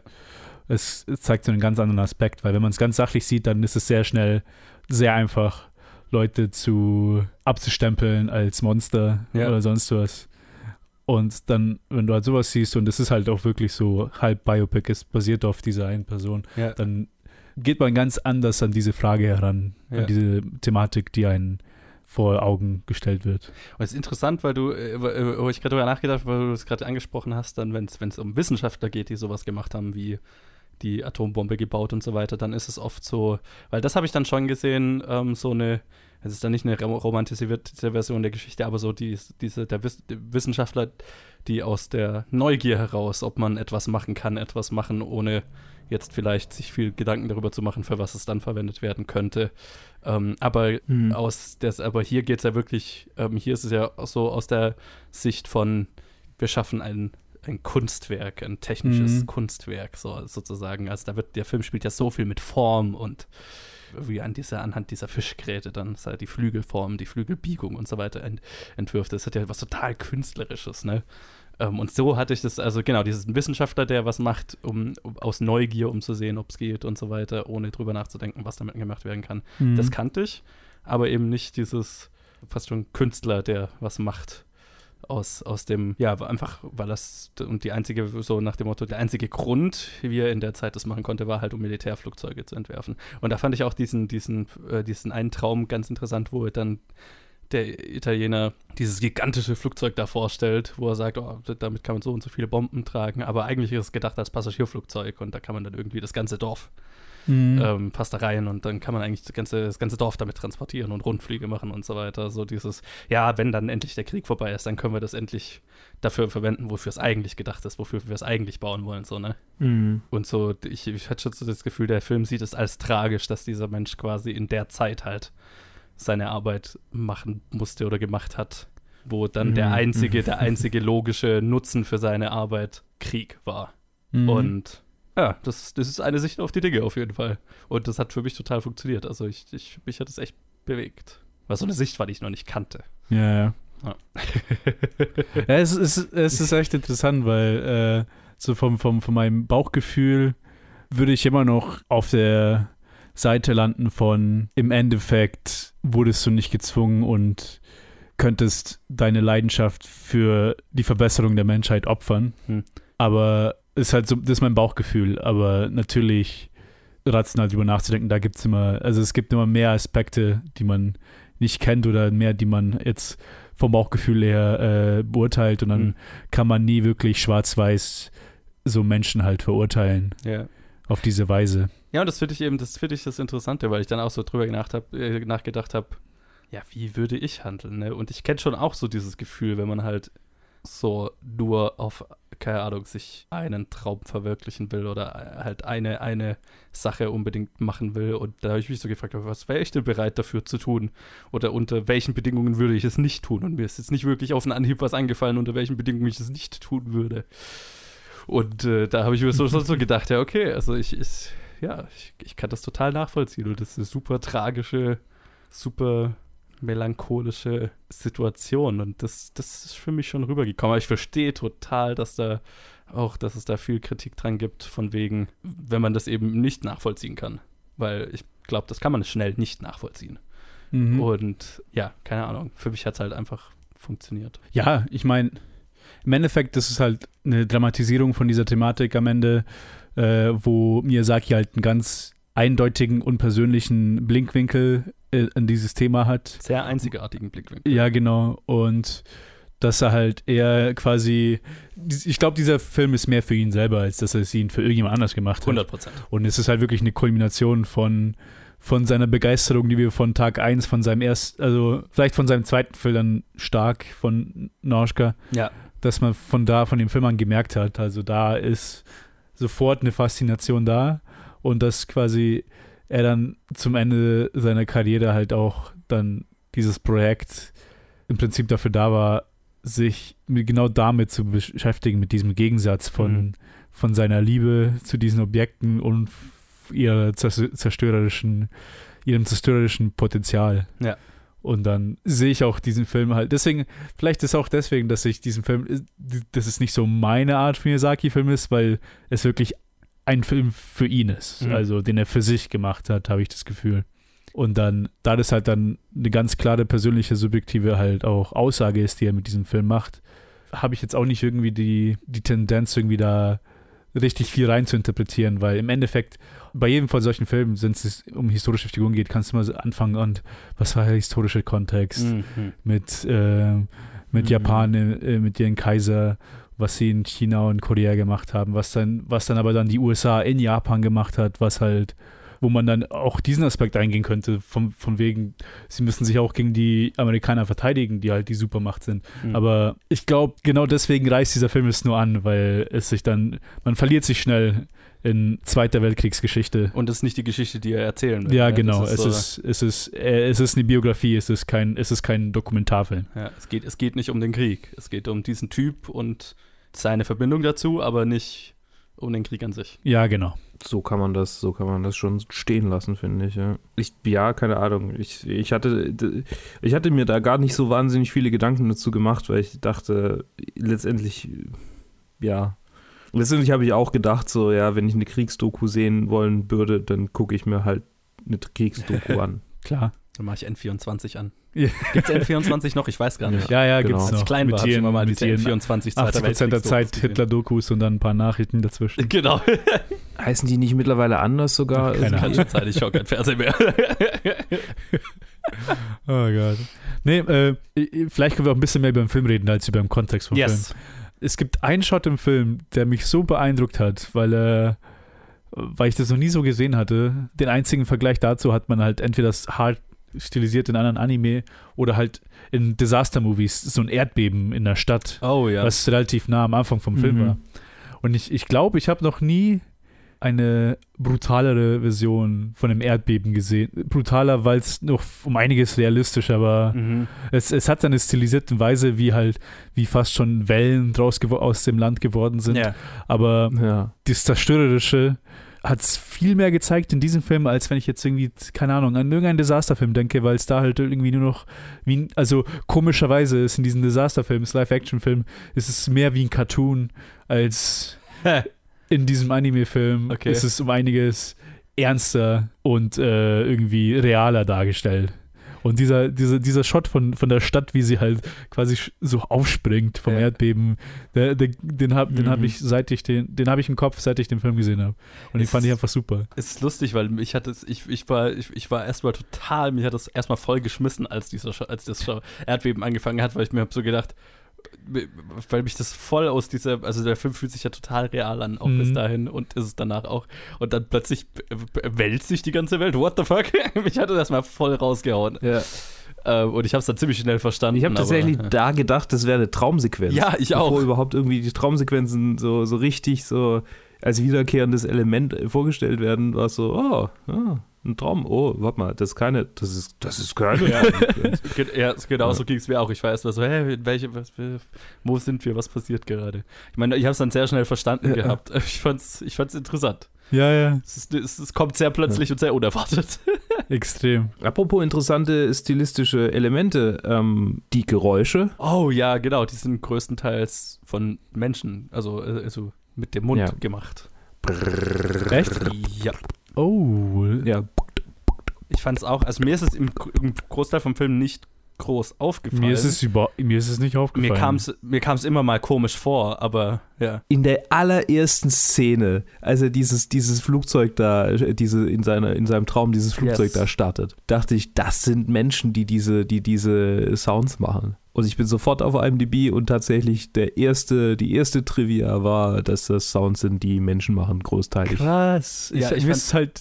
es, es zeigt so einen ganz anderen Aspekt, weil wenn man es ganz sachlich sieht, dann ist es sehr schnell, sehr einfach Leute zu abzustempeln als Monster ja. oder sonst was. Und dann, wenn du halt sowas siehst, und das ist halt auch wirklich so halb Biopic, es basiert auf dieser einen Person, ja. dann geht man ganz anders an diese Frage heran, ja. an diese Thematik, die einen vor Augen gestellt wird. Und es ist interessant, weil du, äh, äh, wo ich gerade darüber nachgedacht weil du es gerade angesprochen hast, dann, wenn es um Wissenschaftler geht, die sowas gemacht haben, wie die Atombombe gebaut und so weiter, dann ist es oft so, weil das habe ich dann schon gesehen, ähm, so eine, es ist dann nicht eine romantisierte Version der Geschichte, aber so die, diese, der Wiss Wissenschaftler, die aus der Neugier heraus, ob man etwas machen kann, etwas machen, ohne jetzt vielleicht sich viel Gedanken darüber zu machen, für was es dann verwendet werden könnte. Ähm, aber mhm. aus des, aber hier geht es ja wirklich, ähm, hier ist es ja so aus der Sicht von, wir schaffen ein ein Kunstwerk, ein technisches mhm. Kunstwerk, so, sozusagen. Also da wird, der Film spielt ja so viel mit Form und wie an dieser, anhand dieser Fischgräte dann halt die Flügelform, die Flügelbiegung und so weiter ent, entwirft. Das hat ja was total Künstlerisches, ne? Ähm, und so hatte ich das, also genau, diesen Wissenschaftler, der was macht, um, um aus Neugier, um zu sehen, ob es geht und so weiter, ohne drüber nachzudenken, was damit gemacht werden kann. Mhm. Das kannte ich, aber eben nicht dieses fast schon Künstler, der was macht aus, aus dem, ja, einfach, weil das, und die einzige, so nach dem Motto, der einzige Grund, wie er in der Zeit das machen konnte, war halt, um Militärflugzeuge zu entwerfen. Und da fand ich auch diesen, diesen, äh, diesen einen Traum ganz interessant, wo er dann der Italiener dieses gigantische Flugzeug da vorstellt, wo er sagt, oh, damit kann man so und so viele Bomben tragen, aber eigentlich ist es gedacht als Passagierflugzeug und da kann man dann irgendwie das ganze Dorf mhm. ähm, passt da rein und dann kann man eigentlich das ganze, das ganze Dorf damit transportieren und Rundflüge machen und so weiter. So dieses, ja, wenn dann endlich der Krieg vorbei ist, dann können wir das endlich dafür verwenden, wofür es eigentlich gedacht ist, wofür wir es eigentlich bauen wollen, so, ne? Mhm. Und so, ich, ich hatte schon so das Gefühl, der Film sieht es als tragisch, dass dieser Mensch quasi in der Zeit halt seine Arbeit machen musste oder gemacht hat, wo dann mhm. der einzige, der einzige logische Nutzen für seine Arbeit Krieg war. Mhm. Und ja, das, das ist eine Sicht auf die Dinge auf jeden Fall. Und das hat für mich total funktioniert. Also ich, ich mich hat es echt bewegt. War so eine Sicht, weil ich noch nicht kannte. Ja, ja. Ja, ja es, ist, es ist echt interessant, weil äh, so vom, vom, von meinem Bauchgefühl würde ich immer noch auf der Seite landen von im Endeffekt wurdest du nicht gezwungen und könntest deine Leidenschaft für die Verbesserung der Menschheit opfern. Hm. Aber ist halt so, das ist mein Bauchgefühl, aber natürlich rational drüber nachzudenken, da gibt es immer, also es gibt immer mehr Aspekte, die man nicht kennt oder mehr, die man jetzt vom Bauchgefühl her äh, beurteilt und dann mhm. kann man nie wirklich schwarz-weiß so Menschen halt verurteilen. Ja. auf diese Weise. Ja, und das finde ich eben, das finde ich das Interessante, weil ich dann auch so drüber hab, äh, nachgedacht habe, ja, wie würde ich handeln? Ne? Und ich kenne schon auch so dieses Gefühl, wenn man halt so nur auf, keine Ahnung, sich einen Traum verwirklichen will oder halt eine, eine Sache unbedingt machen will. Und da habe ich mich so gefragt, was wäre ich denn bereit dafür zu tun? Oder unter welchen Bedingungen würde ich es nicht tun? Und mir ist jetzt nicht wirklich auf den Anhieb was eingefallen, unter welchen Bedingungen ich es nicht tun würde. Und äh, da habe ich mir so, so gedacht, ja, okay, also ich, ich ja, ich, ich kann das total nachvollziehen. Und das ist eine super tragische, super melancholische Situation. Und das, das ist für mich schon rübergekommen. Aber ich verstehe total, dass da auch, dass es da viel Kritik dran gibt, von wegen, wenn man das eben nicht nachvollziehen kann. Weil ich glaube, das kann man schnell nicht nachvollziehen. Mhm. Und ja, keine Ahnung. Für mich hat es halt einfach funktioniert. Ja, ich meine, im Endeffekt, das ist halt eine Dramatisierung von dieser Thematik am Ende, äh, wo Miyazaki halt einen ganz eindeutigen und persönlichen Blinkwinkel äh, an dieses Thema hat. Sehr einzigartigen Blickwinkel. Ja, genau. Und dass er halt eher quasi, ich glaube, dieser Film ist mehr für ihn selber, als dass er es ihn für irgendjemand anders gemacht hat. 100 Prozent. Und es ist halt wirklich eine Kulmination von, von seiner Begeisterung, die wir von Tag 1, von seinem ersten, also vielleicht von seinem zweiten Film dann stark von Norschka, ja. dass man von da, von dem Film an gemerkt hat. Also da ist sofort eine Faszination da und dass quasi er dann zum Ende seiner Karriere halt auch dann dieses Projekt im Prinzip dafür da war, sich genau damit zu beschäftigen, mit diesem Gegensatz von, mhm. von seiner Liebe zu diesen Objekten und ihrer zerstörerischen, ihrem zerstörerischen Potenzial. Ja. Und dann sehe ich auch diesen Film halt. Deswegen, vielleicht ist auch deswegen, dass ich diesen Film, dass es nicht so meine Art von Miyazaki-Film ist, weil es wirklich ein Film für ihn ist, mhm. also den er für sich gemacht hat, habe ich das Gefühl. Und dann, da das halt dann eine ganz klare persönliche, subjektive halt auch Aussage ist, die er mit diesem Film macht, habe ich jetzt auch nicht irgendwie die, die Tendenz, irgendwie da richtig viel rein zu interpretieren, weil im Endeffekt bei jedem von solchen Filmen, wenn es um historische Figuren geht, kannst du mal anfangen und was war der historische Kontext mhm. mit, äh, mit mhm. Japan, äh, mit ihren Kaiser was sie in China und Korea gemacht haben, was dann, was dann aber dann die USA in Japan gemacht hat, was halt, wo man dann auch diesen Aspekt eingehen könnte, von, von wegen, sie müssen sich auch gegen die Amerikaner verteidigen, die halt die Supermacht sind. Mhm. Aber ich glaube, genau deswegen reißt dieser Film es nur an, weil es sich dann, man verliert sich schnell in Zweiter Weltkriegsgeschichte. Und das ist nicht die Geschichte, die er erzählen will. Ja, genau. Ist es, so ist, es, ist, äh, es ist eine Biografie, es ist kein, es ist kein Dokumentarfilm. Ja, es geht, es geht nicht um den Krieg. Es geht um diesen Typ und seine Verbindung dazu, aber nicht um den Krieg an sich. Ja, genau. So kann man das, so kann man das schon stehen lassen, finde ich. Ja. ich. Ja, keine Ahnung. Ich, ich, hatte, ich hatte mir da gar nicht so wahnsinnig viele Gedanken dazu gemacht, weil ich dachte, letztendlich, ja. Letztendlich habe ich auch gedacht, so, ja, wenn ich eine Kriegsdoku sehen wollen würde, dann gucke ich mir halt eine Kriegsdoku an. Klar. Dann mache ich N24 an. Ja. Gibt es N24 noch? Ich weiß gar nicht. Ja, ja, genau. gibt es noch. Als klein war, ich immer mal diese N24 80 Prozent der Zeit Hitler-Dokus und dann ein paar Nachrichten dazwischen. Genau. Heißen die nicht mittlerweile anders sogar? Keine Ahnung. Zeit, ich schaue kein Fernsehen mehr. oh Gott. Nee, äh, vielleicht können wir auch ein bisschen mehr über den Film reden, als über den Kontext vom yes. Film. Es gibt einen Shot im Film, der mich so beeindruckt hat, weil er weil ich das noch nie so gesehen hatte. Den einzigen Vergleich dazu hat man halt entweder das hart stilisiert in anderen Anime oder halt in Disaster-Movies, so ein Erdbeben in der Stadt, oh, ja. was relativ nah am Anfang vom Film mhm. war. Und ich glaube, ich, glaub, ich habe noch nie eine brutalere Version von einem Erdbeben gesehen. Brutaler, weil es noch um einiges realistischer war. Mhm. Es, es hat eine stilisierte Weise, wie halt, wie fast schon Wellen draus aus dem Land geworden sind. Ja. Aber ja. das Zerstörerische hat es viel mehr gezeigt in diesem Film, als wenn ich jetzt irgendwie, keine Ahnung, an irgendeinen Desasterfilm denke, weil es da halt irgendwie nur noch, wie, also komischerweise ist in diesen Desasterfilmen, Live-Action-Film, ist es mehr wie ein Cartoon als in diesem Anime-Film. Okay. Ist es um einiges ernster und äh, irgendwie realer dargestellt. Und dieser, dieser, dieser Shot von, von der Stadt, wie sie halt quasi so aufspringt vom ja. Erdbeben, der, der, den habe den hab mhm. ich, seit ich den, den habe ich im Kopf, seit ich den Film gesehen habe. Und den fand ich einfach super. Es ist lustig, weil ich hatte ich, ich war, ich, ich war erstmal total, mich hat das erstmal voll geschmissen, als dieser als das Erdbeben angefangen hat, weil ich mir habe so gedacht, weil mich das voll aus dieser, also der Film fühlt sich ja total real an, auch Mhm. bis dahin und ist es danach auch. Und dann plötzlich wälzt sich die ganze Welt. What the fuck? mich hatte das mal voll rausgehauen. Ja. Äh, und ich habe es dann ziemlich schnell verstanden. Ich habe tatsächlich aber, da gedacht, das wäre eine Traumsequenz. Ja, ich auch. Bevor überhaupt irgendwie die Traumsequenzen so, so richtig so als wiederkehrendes Element vorgestellt werden, war es so, oh, ah, ein Traum. Oh, warte mal, das ist keine, das ist, das ist keine Ja. Ja, genau so ging es mir auch. Ich war erst mal so, hä, welche, was, wo sind wir, was passiert gerade? Ich meine, ich habe es dann sehr schnell verstanden Ja. gehabt. Ich fand's, ich fand's interessant. Ja, ja, Es, ist, es, es kommt sehr plötzlich und sehr unerwartet. extrem. Apropos interessante stilistische Elemente, ähm, die Geräusche. Oh ja, genau, die sind größtenteils von Menschen, also, äh, also mit dem Mund Ja. gemacht. Echt? Ja. Oh, Ja, Ich fand es auch, also mir ist es im, im Großteil vom Film nicht groß aufgefallen. mir ist es über, mir ist es nicht aufgefallen. mir kam's, mir kam's immer mal komisch vor, aber ja. in der allerersten Szene, als er dieses, dieses Flugzeug da, äh, diese in, seiner, in seinem Traum dieses Flugzeug Yes. da startet, dachte ich, das sind Menschen, die diese, die diese Sounds machen. Und ich bin sofort auf IMDb und tatsächlich der erste, die erste Trivia war, dass das Sounds sind, die Menschen machen, großteilig. Krass. Ja, ich, ich ist halt,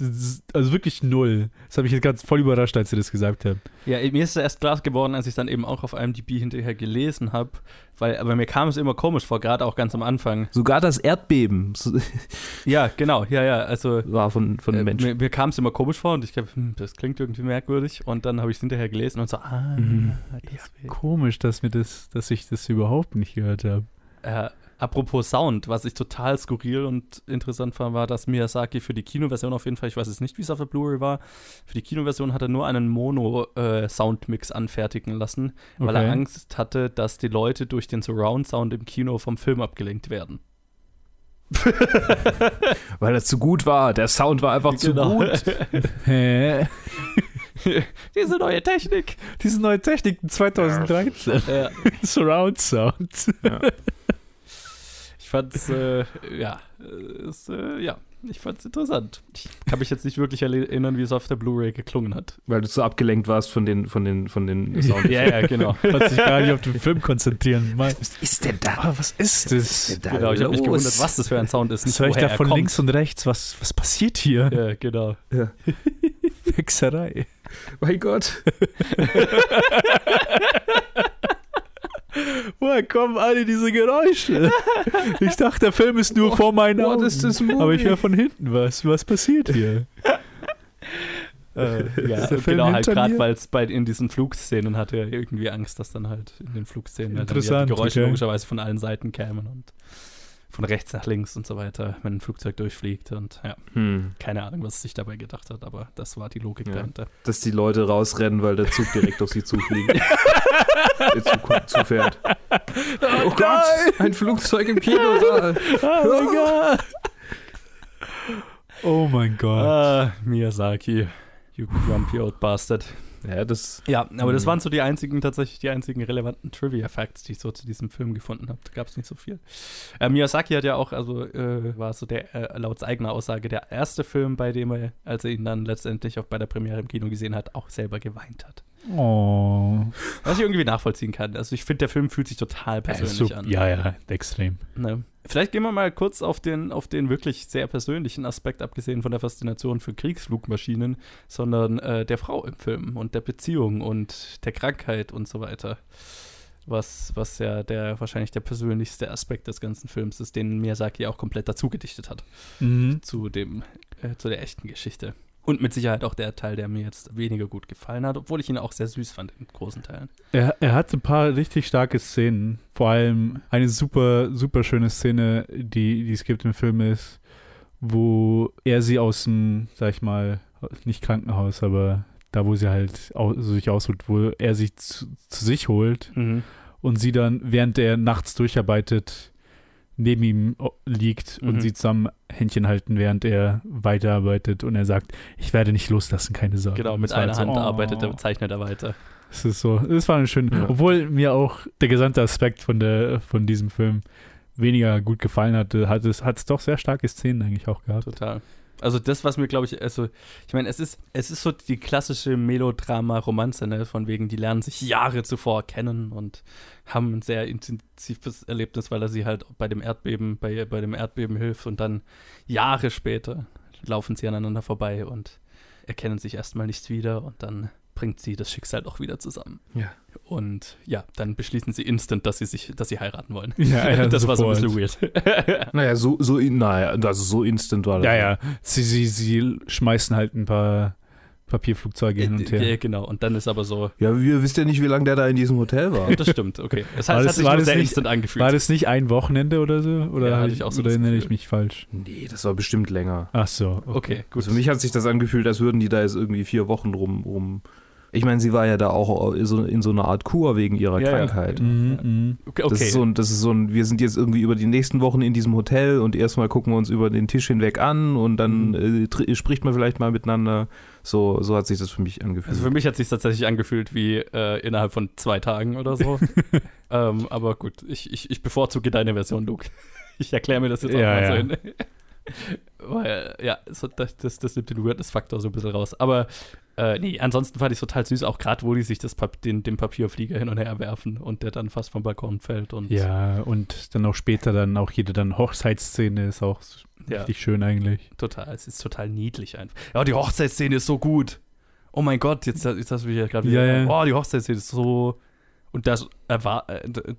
also wirklich null. Das habe ich jetzt ganz voll überrascht, als ihr das gesagt habt. Ja, mir ist es erst klar geworden, als ich dann eben auch auf IMDb hinterher gelesen habe, weil, aber mir kam es immer komisch vor, gerade auch ganz am Anfang. Sogar das Erdbeben Ja, genau, ja, ja, also war von, von äh, Menschen. mir, mir kam es immer komisch vor und ich glaube, hm, das klingt irgendwie merkwürdig und dann habe ich es hinterher gelesen und so, ah, Mhm. deswegen. Komisch, dass mir das, dass ich das überhaupt nicht gehört habe. Äh, apropos Sound, was ich total skurril und interessant fand, war, dass Miyazaki für die Kinoversion auf jeden Fall, ich weiß jetzt nicht, wie es auf der Blu-ray war, für die Kinoversion hat er nur einen Mono-Soundmix anfertigen lassen, weil er. Angst hatte, dass die Leute durch den Surround-Sound im Kino vom Film abgelenkt werden. Weil das zu gut war. Der Sound war einfach zu Genau. gut. Hä? Diese neue Technik. Diese neue Technik 2013. Ja, Surround Sound. Ich fand's, äh, ja, äh, ist, äh, ja, ich fand's interessant. Ich kann mich jetzt nicht wirklich erinnern, wie es auf der Blu-ray geklungen hat. Weil du so abgelenkt warst von den, von den, von den Sound. Ja, ja, genau. Kannst dich gar nicht auf den Film konzentrieren. Mann. Was ist denn da? Ah, was ist das? da Genau, ich habe mich gewundert, was das für ein Sound ist. Was höre ich da von links und rechts? Was, was passiert hier? Ja, genau. Hexerei. Mein Gott. Woher kommen alle diese Geräusche? Ich dachte, der Film ist nur vor meinen Augen. Aber ich höre von hinten was. Was passiert hier? Äh, ja, Ist der Film genau, halt gerade weil es bei in diesen Flugszenen hatte er irgendwie Angst, dass dann halt in den Flugszenen halt dann die Geräusche okay. logischerweise von allen Seiten kämen und von rechts nach links und so weiter, wenn ein Flugzeug durchfliegt und ja, Hm, keine Ahnung, was sich dabei gedacht hat, aber das war die Logik Ja. dahinter. dass die Leute rausrennen, weil der Zug direkt auf sie zufliegt. der Zug kommt- zufährt. Oh Gott, ein Flugzeug im Kinosaal. Oh mein Gott. Oh mein Gott. Ah, Miyazaki, you grumpy old bastard. Ja, das. Ja, aber das Mhm. waren so die einzigen, tatsächlich die einzigen relevanten Trivia-Facts, die ich so zu diesem Film gefunden habe. Da gab es nicht so viel. Äh, Miyazaki hat ja auch, also äh, war so der, äh, laut eigener Aussage, der erste Film, bei dem er, als er ihn dann letztendlich auch bei der Premiere im Kino gesehen hat, auch selber geweint hat. Oh. Was ich irgendwie nachvollziehen kann. Also ich finde, der Film fühlt sich total persönlich so, an. Ja, ja, extrem. Ne? Vielleicht gehen wir mal kurz auf den, auf den wirklich sehr persönlichen Aspekt, abgesehen von der Faszination für Kriegsflugmaschinen, sondern äh, der Frau im Film und der Beziehung und der Krankheit und so weiter. Was, was ja der wahrscheinlich der persönlichste Aspekt des ganzen Films ist, den Miyazaki auch komplett dazu gedichtet hat Mhm. zu dem, äh, zu der echten Geschichte. Und mit Sicherheit auch der Teil, der mir jetzt weniger gut gefallen hat, obwohl ich ihn auch sehr süß fand in großen Teilen. Er, er hat ein paar richtig starke Szenen. Vor allem eine super, super schöne Szene, die, die es gibt im Film ist, wo er sie aus dem, sag ich mal, nicht Krankenhaus, aber da, wo sie halt au sich ausholt, wo er sie zu, zu sich holt und sie dann, während er nachts durcharbeitet, neben ihm o- liegt Mhm. und sie zusammen Händchen halten, während er weiterarbeitet und er sagt, ich werde nicht loslassen, keine Sorge. Genau, mit einer halt so, Hand oh. arbeitet er, zeichnet er weiter. Es ist so, es war eine schöne, Ja. obwohl mir auch der gesamte Aspekt von der von diesem Film weniger gut gefallen hatte, hat es hat es doch sehr starke Szenen eigentlich auch gehabt. Total. Also das, was mir, glaube ich, also ich meine, es ist, es ist so die klassische Melodrama-Romanze, ne? Von wegen, die lernen sich Jahre zuvor kennen und haben ein sehr intensives Erlebnis, weil er sie halt bei dem Erdbeben, bei, bei dem Erdbeben hilft und dann Jahre später laufen sie aneinander vorbei und erkennen sich erstmal nicht wieder und dann bringt sie das Schicksal doch wieder zusammen. Ja. Und ja, dann beschließen sie instant, dass sie sich, dass sie heiraten wollen. Ja, ja, das war so ein sofort. bisschen weird. Naja, so, so, naja, also so instant war das. Ja, ja. Sie, sie, sie schmeißen halt ein paar Papierflugzeuge hin und Ja, her. genau. Und dann ist aber so, Ja, ihr wisst ja nicht, wie lange der da in diesem Hotel war. das stimmt, okay. Es War hat, es das- hat sich war nur das sehr nicht- instant angefühlt. War das nicht ein Wochenende oder so? Oder, Ja, ich auch so oder das erinnere ich mich falsch? Nee, das war bestimmt länger. Ach so. okay, gut. Also für mich hat sich das angefühlt, als würden die da jetzt irgendwie vier Wochen rum. rum ich meine, sie war ja da auch in so, in so einer Art Kur wegen ihrer Ja, ja. Krankheit. Mhm, mhm. okay, Das, ist so ein, das ist so ein, wir sind jetzt irgendwie über die nächsten Wochen in diesem Hotel und erstmal gucken wir uns über den Tisch hinweg an und dann äh, tr- spricht man vielleicht mal miteinander. So, so hat sich das für mich angefühlt. Also für mich hat es sich tatsächlich angefühlt wie äh, innerhalb von zwei Tagen oder so. ähm, aber gut, ich, ich, ich bevorzuge deine Version, Luke. Ich erkläre mir das jetzt auch Ja, mal so ja. hin. Weil, ja, so, das, das, das nimmt den Weirdness-Faktor so ein bisschen raus. Aber äh, nee, ansonsten fand ich es total süß, auch gerade, wo die sich das Pap den, den Papierflieger hin und her werfen und der dann fast vom Balkon fällt. Und Ja, und dann auch später dann auch jede dann Hochzeitsszene ist auch Ja. richtig schön eigentlich. total, es ist total niedlich einfach. Ja, die Hochzeitsszene ist so gut. Oh mein Gott, jetzt, jetzt hast du mich ja gerade wieder. Ja, ja. Oh, die Hochzeitsszene ist so. Und da ist äh,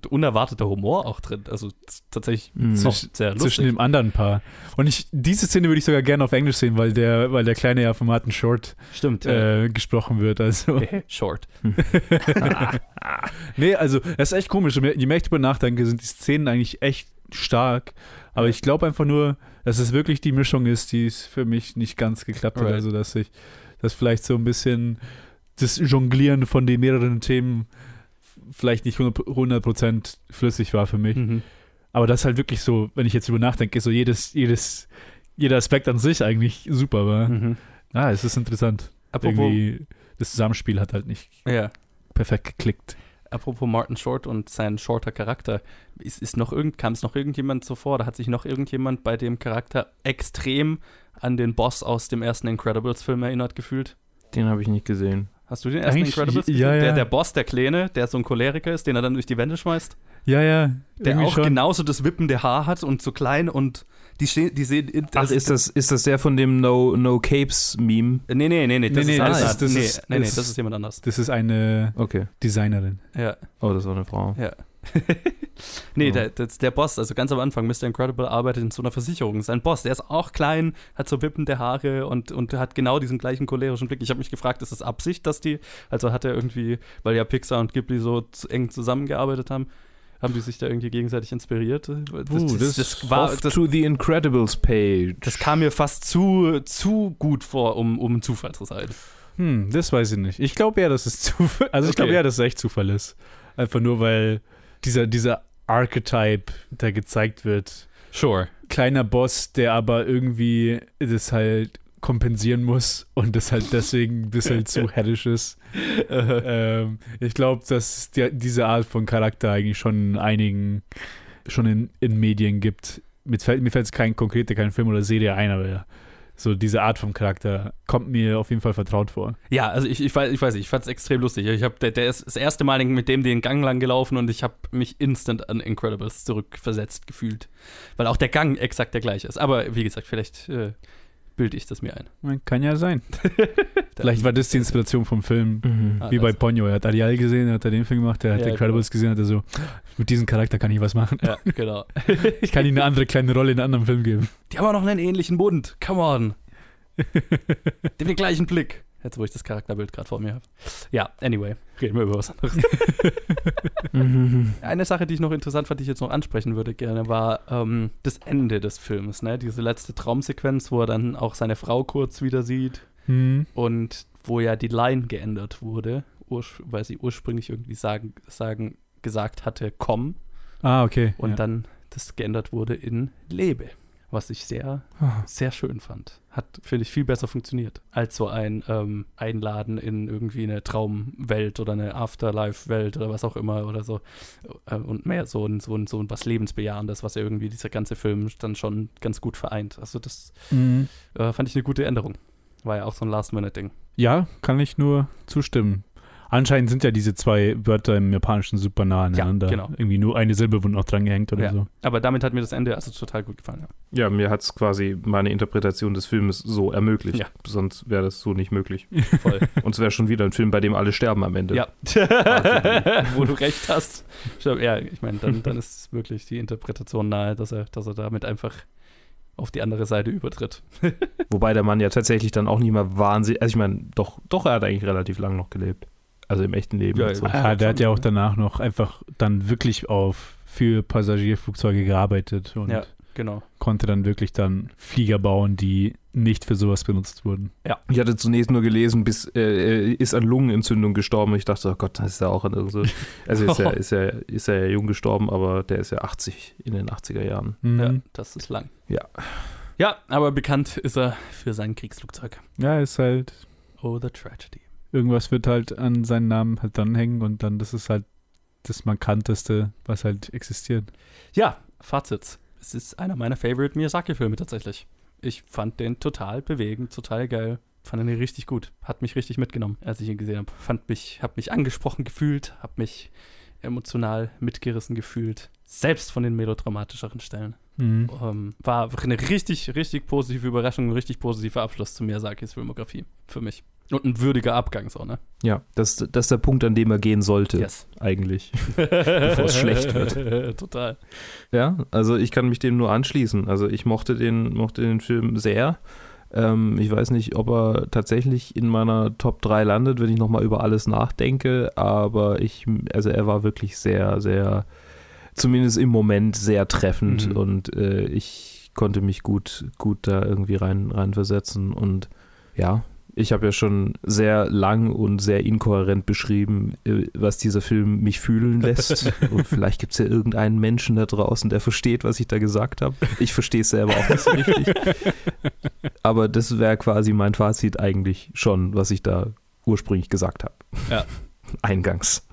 unerwarteter Humor auch drin. Also das tatsächlich Mhm. sehr lustig. Zwischen dem anderen Paar. Und ich, diese Szene würde ich sogar gerne auf Englisch sehen, weil der, weil der Kleine ja von Martin Short Stimmt. ja. äh, gesprochen wird. Also. Short. Nee, also das ist echt komisch. Je mehr ich drüber nachdenke, sind die Szenen eigentlich echt stark. Aber Ja. ich glaube einfach nur, dass es wirklich die Mischung ist, die es für mich nicht ganz geklappt hat. Right. Also dass ich, dass vielleicht so ein bisschen das Jonglieren von den mehreren Themen vielleicht nicht 100%, 100% flüssig war für mich. Mhm. Aber das halt wirklich so, wenn ich jetzt drüber nachdenke, so jedes, jedes, jeder Aspekt an sich eigentlich super war. Mhm. Ah, es ist interessant. Apropos, Irgendwie, das Zusammenspiel hat halt nicht ja, perfekt geklickt. apropos Martin Short und sein shorter Charakter. Ist, ist noch irgend, kam es noch irgendjemand so vor? Da hat sich noch irgendjemand bei dem Charakter extrem an den Boss aus dem ersten Incredibles-Film erinnert gefühlt? Den habe ich nicht gesehen. Hast du den ersten Eigentlich, Incredibles ja, gesehen? ja. Der, der Boss, der Kleine, der so ein Choleriker ist, den er dann durch die Wände schmeißt? Ja, ja. Der auch schon. genauso das wippende Haar hat und so klein und die, stehen, die sehen. in- Ach, ist das, ist das der von dem No, no Capes Meme? Nee, nee, nee, nee, das Nee, ist nee, das das ist- das nee, ist- nee, nee, das das ist- jemand anders. Das ist eine Okay. Designerin. Ja. Oh, das war eine Frau. Ja. nee, Ja. der, der, der Boss, also ganz am Anfang, Mr. Incredible arbeitet in so einer Versicherung. Sein Boss, der ist auch klein, hat so wippende Haare und, und hat genau diesen gleichen cholerischen Blick. Ich habe mich gefragt, ist das Absicht, dass die, also hat er irgendwie, weil ja Pixar und Ghibli so eng zusammengearbeitet haben, haben die sich da irgendwie gegenseitig inspiriert? Das, Uh, das das, war, das, to the Incredibles page. das kam mir fast zu, zu gut vor, um, um ein Zufall zu sein. Hm, das weiß ich nicht. Ich glaube eher, dass es Zufall Also ich glaube Okay. eher, dass es echt Zufall ist. Einfach nur, weil dieser, dieser Archetype, der gezeigt wird. Sure. Kleiner Boss, der aber irgendwie das halt kompensieren muss und das halt deswegen ein bisschen zu hellisch ist. ähm, ich glaube, dass die, diese Art von Charakter eigentlich schon in einigen, schon in, in Medien gibt. Mir fällt, mir fällt jetzt kein konkreter, kein Film oder Serie ein, aber so diese Art von Charakter kommt mir auf jeden Fall vertraut vor. Ja, also ich, ich, weiß, ich weiß ich fand es extrem lustig. Ich hab, der, der ist das erste Mal mit dem den Gang lang gelaufen und ich habe mich instant an Incredibles zurückversetzt gefühlt. Weil auch der Gang exakt der gleiche ist. Aber wie gesagt, vielleicht äh, bilde ich das mir ein. Kann ja sein. Vielleicht war das die Inspiration vom Film. Mhm. Ah, Wie bei das- Ponyo. Er hat Ariel gesehen, hat er den Film gemacht, er hat Ja, Incredibles gesehen, hat er so, mit diesem Charakter kann ich was machen. Ja, genau. Ich kann ihm eine andere kleine Rolle in einem anderen Film geben. Die haben auch noch einen ähnlichen Mund. Come on. Die haben den gleichen Blick. Jetzt, wo ich das Charakterbild gerade vor mir habe. Ja, anyway, reden wir über was anderes. Mhm. Eine Sache, die ich noch interessant fand, die ich jetzt noch ansprechen würde gerne, war ähm, das Ende des Films, ne? Diese letzte Traumsequenz, wo er dann auch seine Frau kurz wieder sieht Hm. und wo ja die Line geändert wurde, weil sie ursprünglich irgendwie sagen, sagen, gesagt hatte, komm, Ah, okay. und ja. dann das geändert wurde in lebe. Was ich sehr, sehr schön fand. Hat, finde ich, viel besser funktioniert als so ein ähm, Einladen in irgendwie eine Traumwelt oder eine Afterlife-Welt oder was auch immer oder so. Äh, und mehr so ein, so, ein, so ein was Lebensbejahendes, was irgendwie dieser ganze Film dann schon ganz gut vereint. Also das Mhm. äh, fand ich eine gute Änderung. War ja auch so ein Last-Minute-Ding. Ja, kann ich nur zustimmen. Anscheinend sind ja diese zwei Wörter im Japanischen super nah aneinander. genau. Irgendwie nur eine Silbe wurde noch dran gehängt oder Ja. so. Aber damit hat mir das Ende also total gut gefallen. Ja. Ja, mir hat es quasi meine Interpretation des Filmes so ermöglicht. Ja. Sonst wäre das so nicht möglich. Voll. Und es wäre schon wieder ein Film, bei dem alle sterben am Ende. Ja, wo du recht hast. Ja, ich meine, dann, dann ist wirklich die Interpretation nahe, dass er, dass er damit einfach auf die andere Seite übertritt. Wobei der Mann ja tatsächlich dann auch nicht mehr wahnsinnig. Also ich meine, doch, doch, er hat eigentlich relativ lang noch gelebt. Also im echten Leben. Ja, und so. ja. Ah, der hat ja auch danach noch einfach dann wirklich auf für Passagierflugzeuge gearbeitet und Ja, genau. konnte dann wirklich dann Flieger bauen, die nicht für sowas benutzt wurden. Ich hatte zunächst nur gelesen, bis äh, er ist an Lungenentzündung gestorben. Ich dachte, oh Gott, das ist ja auch an irgend so. Also ist er, ist, er, ist er ja jung gestorben, aber der ist ja 80 in den 80er Jahren. Mhm. Ja, das ist lang. Ja. Ja, aber bekannt ist er für sein Kriegsflugzeug. ja, ist halt, Oh, the tragedy. Irgendwas wird halt an seinen Namen halt dranhängen und dann das ist halt das Markanteste, was halt existiert. Ja, Fazit. Es ist einer meiner Favorite Miyazaki-Filme tatsächlich. Ich fand den total bewegend, total geil. Fand ihn richtig gut. Hat mich richtig mitgenommen, als ich ihn gesehen habe. Fand mich, hab mich angesprochen gefühlt, hab mich emotional mitgerissen gefühlt. Selbst von den melodramatischeren Stellen. Mhm. Ähm, war eine richtig, richtig positive Überraschung, ein richtig positiver Abschluss zu Miyazakis Filmografie. Für mich. Und ein würdiger Abgang so, ne? Ja, das, das ist der Punkt, an dem er gehen sollte, Yes. eigentlich. Bevor es schlecht wird. Total. Ja, also ich kann mich dem nur anschließen. Also ich mochte den, mochte den Film sehr. Ähm, ich weiß nicht, ob er tatsächlich in meiner Top 3 landet, wenn ich nochmal über alles nachdenke, aber ich, also er war wirklich sehr, sehr, zumindest im Moment sehr treffend Mhm. und äh, ich konnte mich gut, gut da irgendwie rein, reinversetzen und ja, ich habe ja schon sehr lang und sehr inkohärent beschrieben, äh, was dieser Film mich fühlen lässt. und vielleicht gibt es ja irgendeinen Menschen da draußen, der versteht, was ich da gesagt habe. Ich verstehe es selber auch nicht so richtig. Aber das wäre quasi mein Fazit eigentlich schon, was ich da ursprünglich gesagt habe. Ja. Eingangs.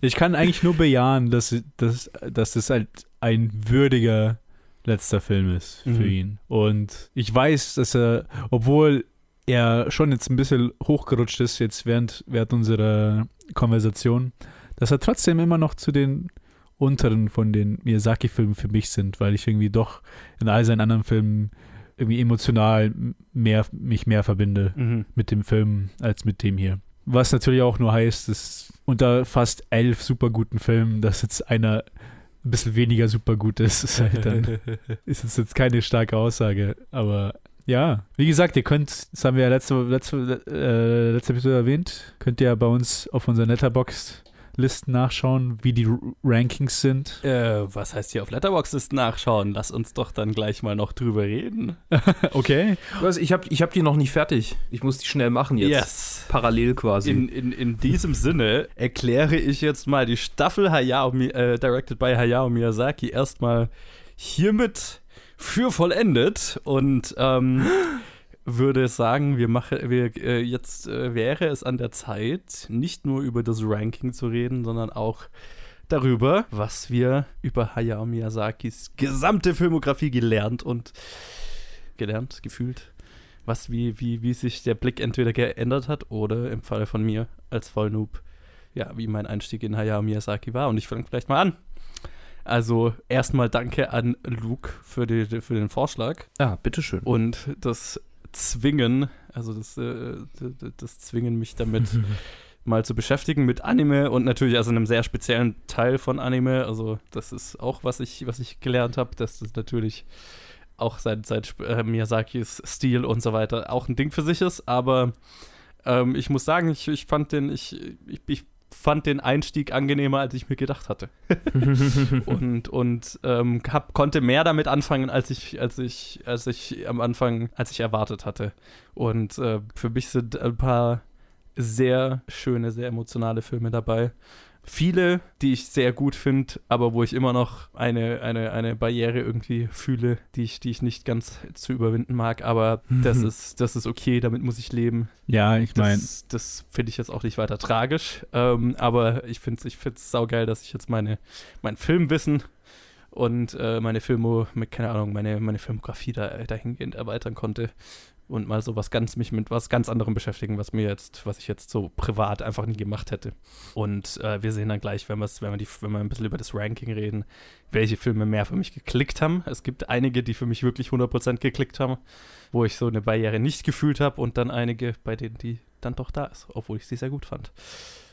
Ich kann eigentlich nur bejahen, dass, dass, dass das halt ein würdiger letzter Film ist für Mhm. ihn. Und ich weiß, dass er, obwohl er schon jetzt ein bisschen hochgerutscht ist, jetzt während, während unserer Konversation, dass er trotzdem immer noch zu den unteren von den Miyazaki-Filmen für mich sind, weil ich irgendwie doch in all seinen anderen Filmen irgendwie emotional mehr, mich mehr verbinde Mhm. mit dem Film als mit dem hier. Was natürlich auch nur heißt, dass unter fast elf super guten Filmen, dass jetzt einer ein bisschen weniger super gut ist, ist halt dann ist jetzt, jetzt keine starke Aussage. Aber ja, wie gesagt, ihr könnt, das haben wir ja letzte, letzte, äh, letzte Episode erwähnt, könnt ihr bei uns auf unserer Letterbox-Listen nachschauen, wie die R Rankings sind. Äh, was heißt hier auf Letterboxd nachschauen? Lass uns doch dann gleich mal noch drüber reden. okay. Was, ich habe ich hab die noch nicht fertig. Ich muss die schnell machen jetzt. Yes. Parallel quasi. In, in, in diesem Sinne erkläre ich jetzt mal die Staffel Hayao, äh, directed by Hayao Miyazaki erstmal hiermit für vollendet und ähm, würde sagen, wir machen, wir äh, jetzt äh, wäre es an der Zeit, nicht nur über das Ranking zu reden, sondern auch darüber, was wir über Hayao Miyazakis gesamte Filmografie gelernt und gelernt, gefühlt, was wie, wie, wie sich der Blick entweder geändert hat oder im Falle von mir als Vollnoob, ja, wie mein Einstieg in Hayao Miyazaki war. Und ich fange vielleicht mal an. Also erstmal danke an Luke für, die, für den Vorschlag ah, bitteschön. und das Zwingen, also das, äh, das Zwingen, mich damit mal zu beschäftigen mit Anime und natürlich also einem sehr speziellen Teil von Anime. Also das ist auch, was ich, was ich gelernt habe, dass das natürlich auch seit, seit äh, Miyazakis Stil und so weiter auch ein Ding für sich ist. Aber ähm, ich muss sagen, ich, ich fand den, ich, ich, ich fand den Einstieg angenehmer, als ich mir gedacht hatte. und und ähm, hab, konnte mehr damit anfangen, als ich, als ich, als ich am Anfang, als ich erwartet hatte. Und äh, für mich sind ein paar sehr schöne, sehr emotionale Filme dabei. Viele, die ich sehr gut finde, aber wo ich immer noch eine, eine, eine Barriere irgendwie fühle, die ich, die ich nicht ganz zu überwinden mag. Aber das, ist, das ist okay, damit muss ich leben. Ja, ich meine. Das, das finde ich jetzt auch nicht weiter tragisch. Ähm, aber ich finde es ich find's saugeil, dass ich jetzt meine, mein Filmwissen und äh, meine Filmo, keine Ahnung, meine, meine Filmografie da, dahingehend erweitern konnte und mal so was ganz mich mit was ganz anderem beschäftigen, was mir jetzt, was ich jetzt so privat einfach nie gemacht hätte. Und äh, wir sehen dann gleich, wenn, wenn, wir die, wenn wir ein bisschen über das Ranking reden, welche Filme mehr für mich geklickt haben. Es gibt einige, die für mich wirklich 100% geklickt haben, wo ich so eine Barriere nicht gefühlt habe und dann einige, bei denen die dann doch da ist, obwohl ich sie sehr gut fand.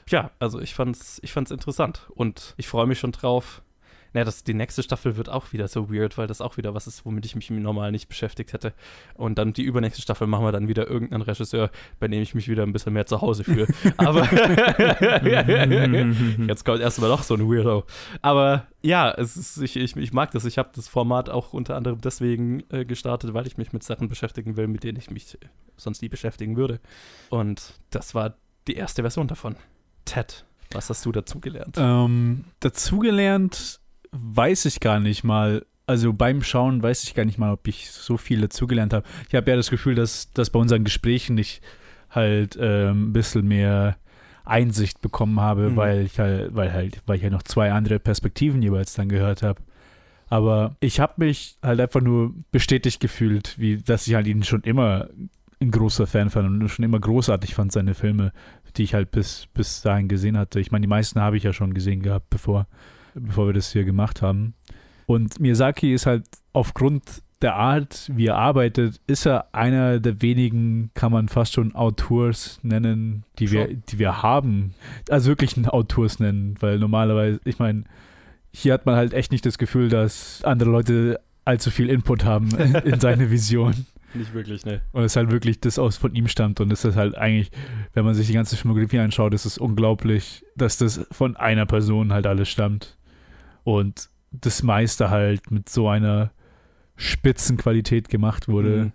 Ja, also ich fand's, ich fand's interessant und ich freue mich schon drauf, naja, das, die nächste Staffel wird auch wieder so weird, weil das auch wieder was ist, womit ich mich normal nicht beschäftigt hätte. Und dann die übernächste Staffel machen wir dann wieder irgendeinen Regisseur, bei dem ich mich wieder ein bisschen mehr zu Hause fühle. Aber jetzt kommt erstmal noch so ein Weirdo. Aber ja, es ist, ich, ich, ich mag das. Ich habe das Format auch unter anderem deswegen äh, gestartet, weil ich mich mit Sachen beschäftigen will, mit denen ich mich sonst nie beschäftigen würde. Und das war die erste Version davon. Ted, was hast du dazugelernt? Ähm, dazugelernt weiß ich gar nicht mal. Also beim Schauen weiß ich gar nicht mal, ob ich so viel dazugelernt habe. Ich habe ja das Gefühl, dass, dass bei unseren Gesprächen ich halt ähm, ein bisschen mehr Einsicht bekommen habe, mhm. weil ich halt, weil halt, weil ich ja noch zwei andere Perspektiven jeweils dann gehört habe. Aber ich habe mich halt einfach nur bestätigt gefühlt, wie dass ich halt ihn schon immer ein großer Fan fand und schon immer großartig fand, seine Filme, die ich halt bis, bis dahin gesehen hatte. Ich meine, die meisten habe ich ja schon gesehen gehabt, bevor bevor wir das hier gemacht haben. Und Miyazaki ist halt aufgrund der Art, wie er arbeitet, ist er einer der wenigen, kann man fast schon Autors nennen, die wir, die wir haben. Also wirklich einen Autors nennen, weil normalerweise, ich meine, hier hat man halt echt nicht das Gefühl, dass andere Leute allzu viel Input haben in seine Vision. Nicht wirklich, ne. Und es halt wirklich das aus von ihm stammt und es ist halt eigentlich, wenn man sich die ganze Filmografie anschaut, ist es unglaublich, dass das von einer Person halt alles stammt. Und das meiste halt mit so einer Spitzenqualität gemacht wurde. Mhm.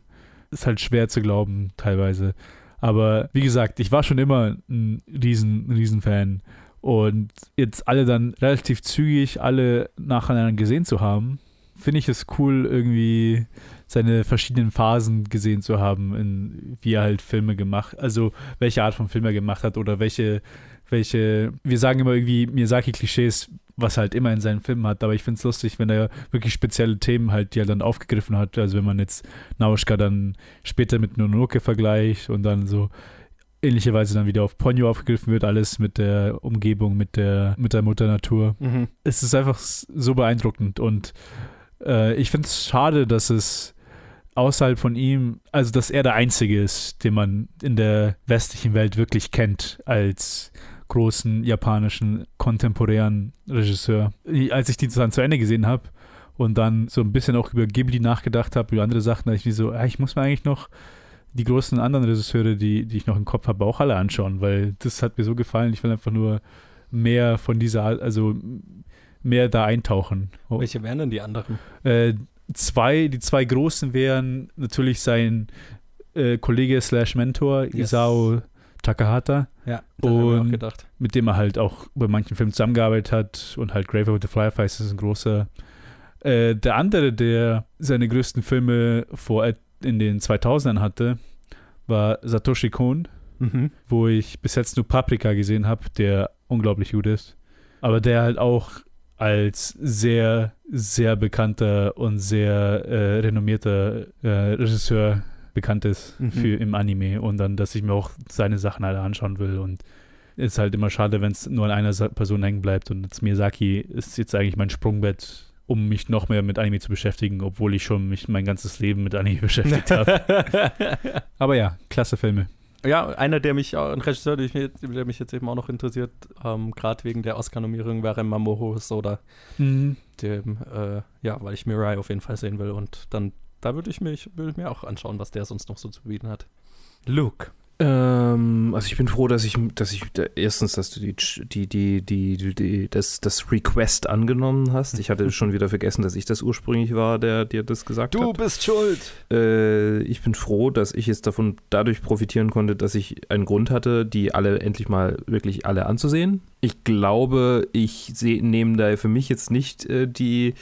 Ist halt schwer zu glauben, teilweise. Aber wie gesagt, ich war schon immer ein riesen, riesen Fan. Und jetzt alle dann relativ zügig alle nacheinander gesehen zu haben, finde ich es cool, irgendwie seine verschiedenen Phasen gesehen zu haben, in, wie er halt Filme gemacht, also welche Art von Film er gemacht hat oder welche, welche, wir sagen immer irgendwie Miyazaki-Klischees, was er halt immer in seinen Filmen hat. Aber ich finde es lustig, wenn er wirklich spezielle Themen halt, die er dann aufgegriffen hat. Also wenn man jetzt Nauschka dann später mit Nonoke vergleicht und dann so ähnlicherweise dann wieder auf Ponyo aufgegriffen wird, alles mit der Umgebung, mit der, mit der Mutter Natur. Mhm. Es ist einfach so beeindruckend und äh, ich finde es schade, dass es außerhalb von ihm, also dass er der Einzige ist, den man in der westlichen Welt wirklich kennt als großen japanischen kontemporären Regisseur. Als ich die dann zu Ende gesehen habe und dann so ein bisschen auch über Ghibli nachgedacht habe, über andere Sachen, da ich mir so, ah, ich muss mir eigentlich noch die großen anderen Regisseure, die, die ich noch im Kopf habe, auch alle anschauen, weil das hat mir so gefallen. Ich will einfach nur mehr von dieser, also mehr da eintauchen. Welche wären denn die anderen? Äh, zwei, die zwei großen wären natürlich sein äh, Kollege slash Mentor, yes. Isao Takahata. Ja, und mit dem er halt auch bei manchen Filmen zusammengearbeitet hat und halt Grave with the Fireflies ist ein großer. Äh, der andere, der seine größten Filme vor in den 2000ern hatte, war Satoshi Kon, mhm. wo ich bis jetzt nur Paprika gesehen habe, der unglaublich gut ist. Aber der halt auch als sehr, sehr bekannter und sehr äh, renommierter äh, Regisseur bekannt ist mhm. für im Anime und dann, dass ich mir auch seine Sachen alle anschauen will und ist halt immer schade, wenn es nur an einer Person hängen bleibt und jetzt Miyazaki ist jetzt eigentlich mein Sprungbett, um mich noch mehr mit Anime zu beschäftigen, obwohl ich schon mich mein ganzes Leben mit Anime beschäftigt habe. Aber ja, klasse Filme. Ja, einer, der mich, ein Regisseur, der mich, der mich jetzt eben auch noch interessiert, ähm, gerade wegen der Oscar-Nominierung, wäre Mamoru Soda. Mhm. Dem, äh, ja, weil ich Mirai auf jeden Fall sehen will und dann da würde ich, mich, würd ich mir auch anschauen, was der sonst noch so zu bieten hat. Luke, Ähm, also ich bin froh, dass ich, dass ich erstens, dass du die, die, die, die, die, das, das Request angenommen hast. Ich hatte schon wieder vergessen, dass ich das ursprünglich war, der dir das gesagt hat. Du bist schuld. Äh, ich bin froh, dass ich jetzt davon dadurch profitieren konnte, dass ich einen Grund hatte, die alle endlich mal wirklich alle anzusehen. Ich glaube, ich nehme da für mich jetzt nicht äh, die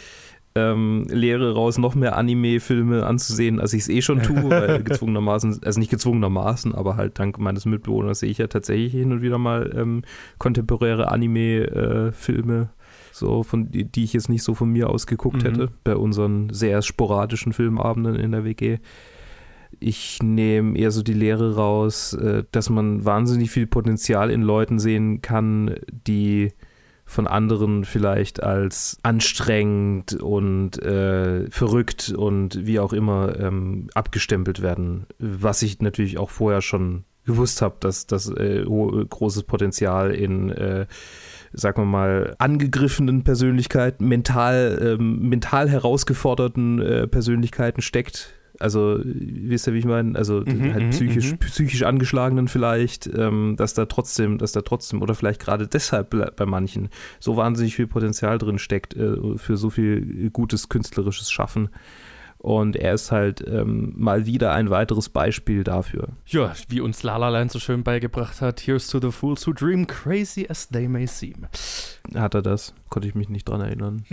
ähm, Lehre raus, noch mehr Anime-Filme anzusehen, als ich es eh schon tue, weil gezwungenermaßen, also nicht gezwungenermaßen, aber halt dank meines Mitbewohners sehe ich ja tatsächlich hin und wieder mal ähm, kontemporäre Anime-Filme. Äh, so von die, die ich jetzt nicht so von mir aus geguckt mhm. hätte, bei unseren sehr sporadischen Filmabenden in der WG. Ich nehme eher so die Lehre raus, äh, dass man wahnsinnig viel Potenzial in Leuten sehen kann, die von anderen vielleicht als anstrengend und äh, verrückt und wie auch immer ähm, abgestempelt werden. Was ich natürlich auch vorher schon gewusst habe, dass das äh, großes Potenzial in, äh, sagen wir mal, angegriffenen Persönlichkeiten, mental, ähm, mental herausgeforderten äh, Persönlichkeiten steckt also, wisst ihr, wie ich meine? Also mhm, halt mhm, psychisch, mhm. psychisch angeschlagenen vielleicht, ähm, dass da trotzdem, dass da trotzdem, oder vielleicht gerade deshalb bei manchen so wahnsinnig viel Potenzial drin steckt äh, für so viel gutes künstlerisches Schaffen. Und er ist halt ähm, mal wieder ein weiteres Beispiel dafür. Ja, wie uns La La Land so schön beigebracht hat, here's to the fools who dream crazy as they may seem. Hat er das? Konnte ich mich nicht dran erinnern.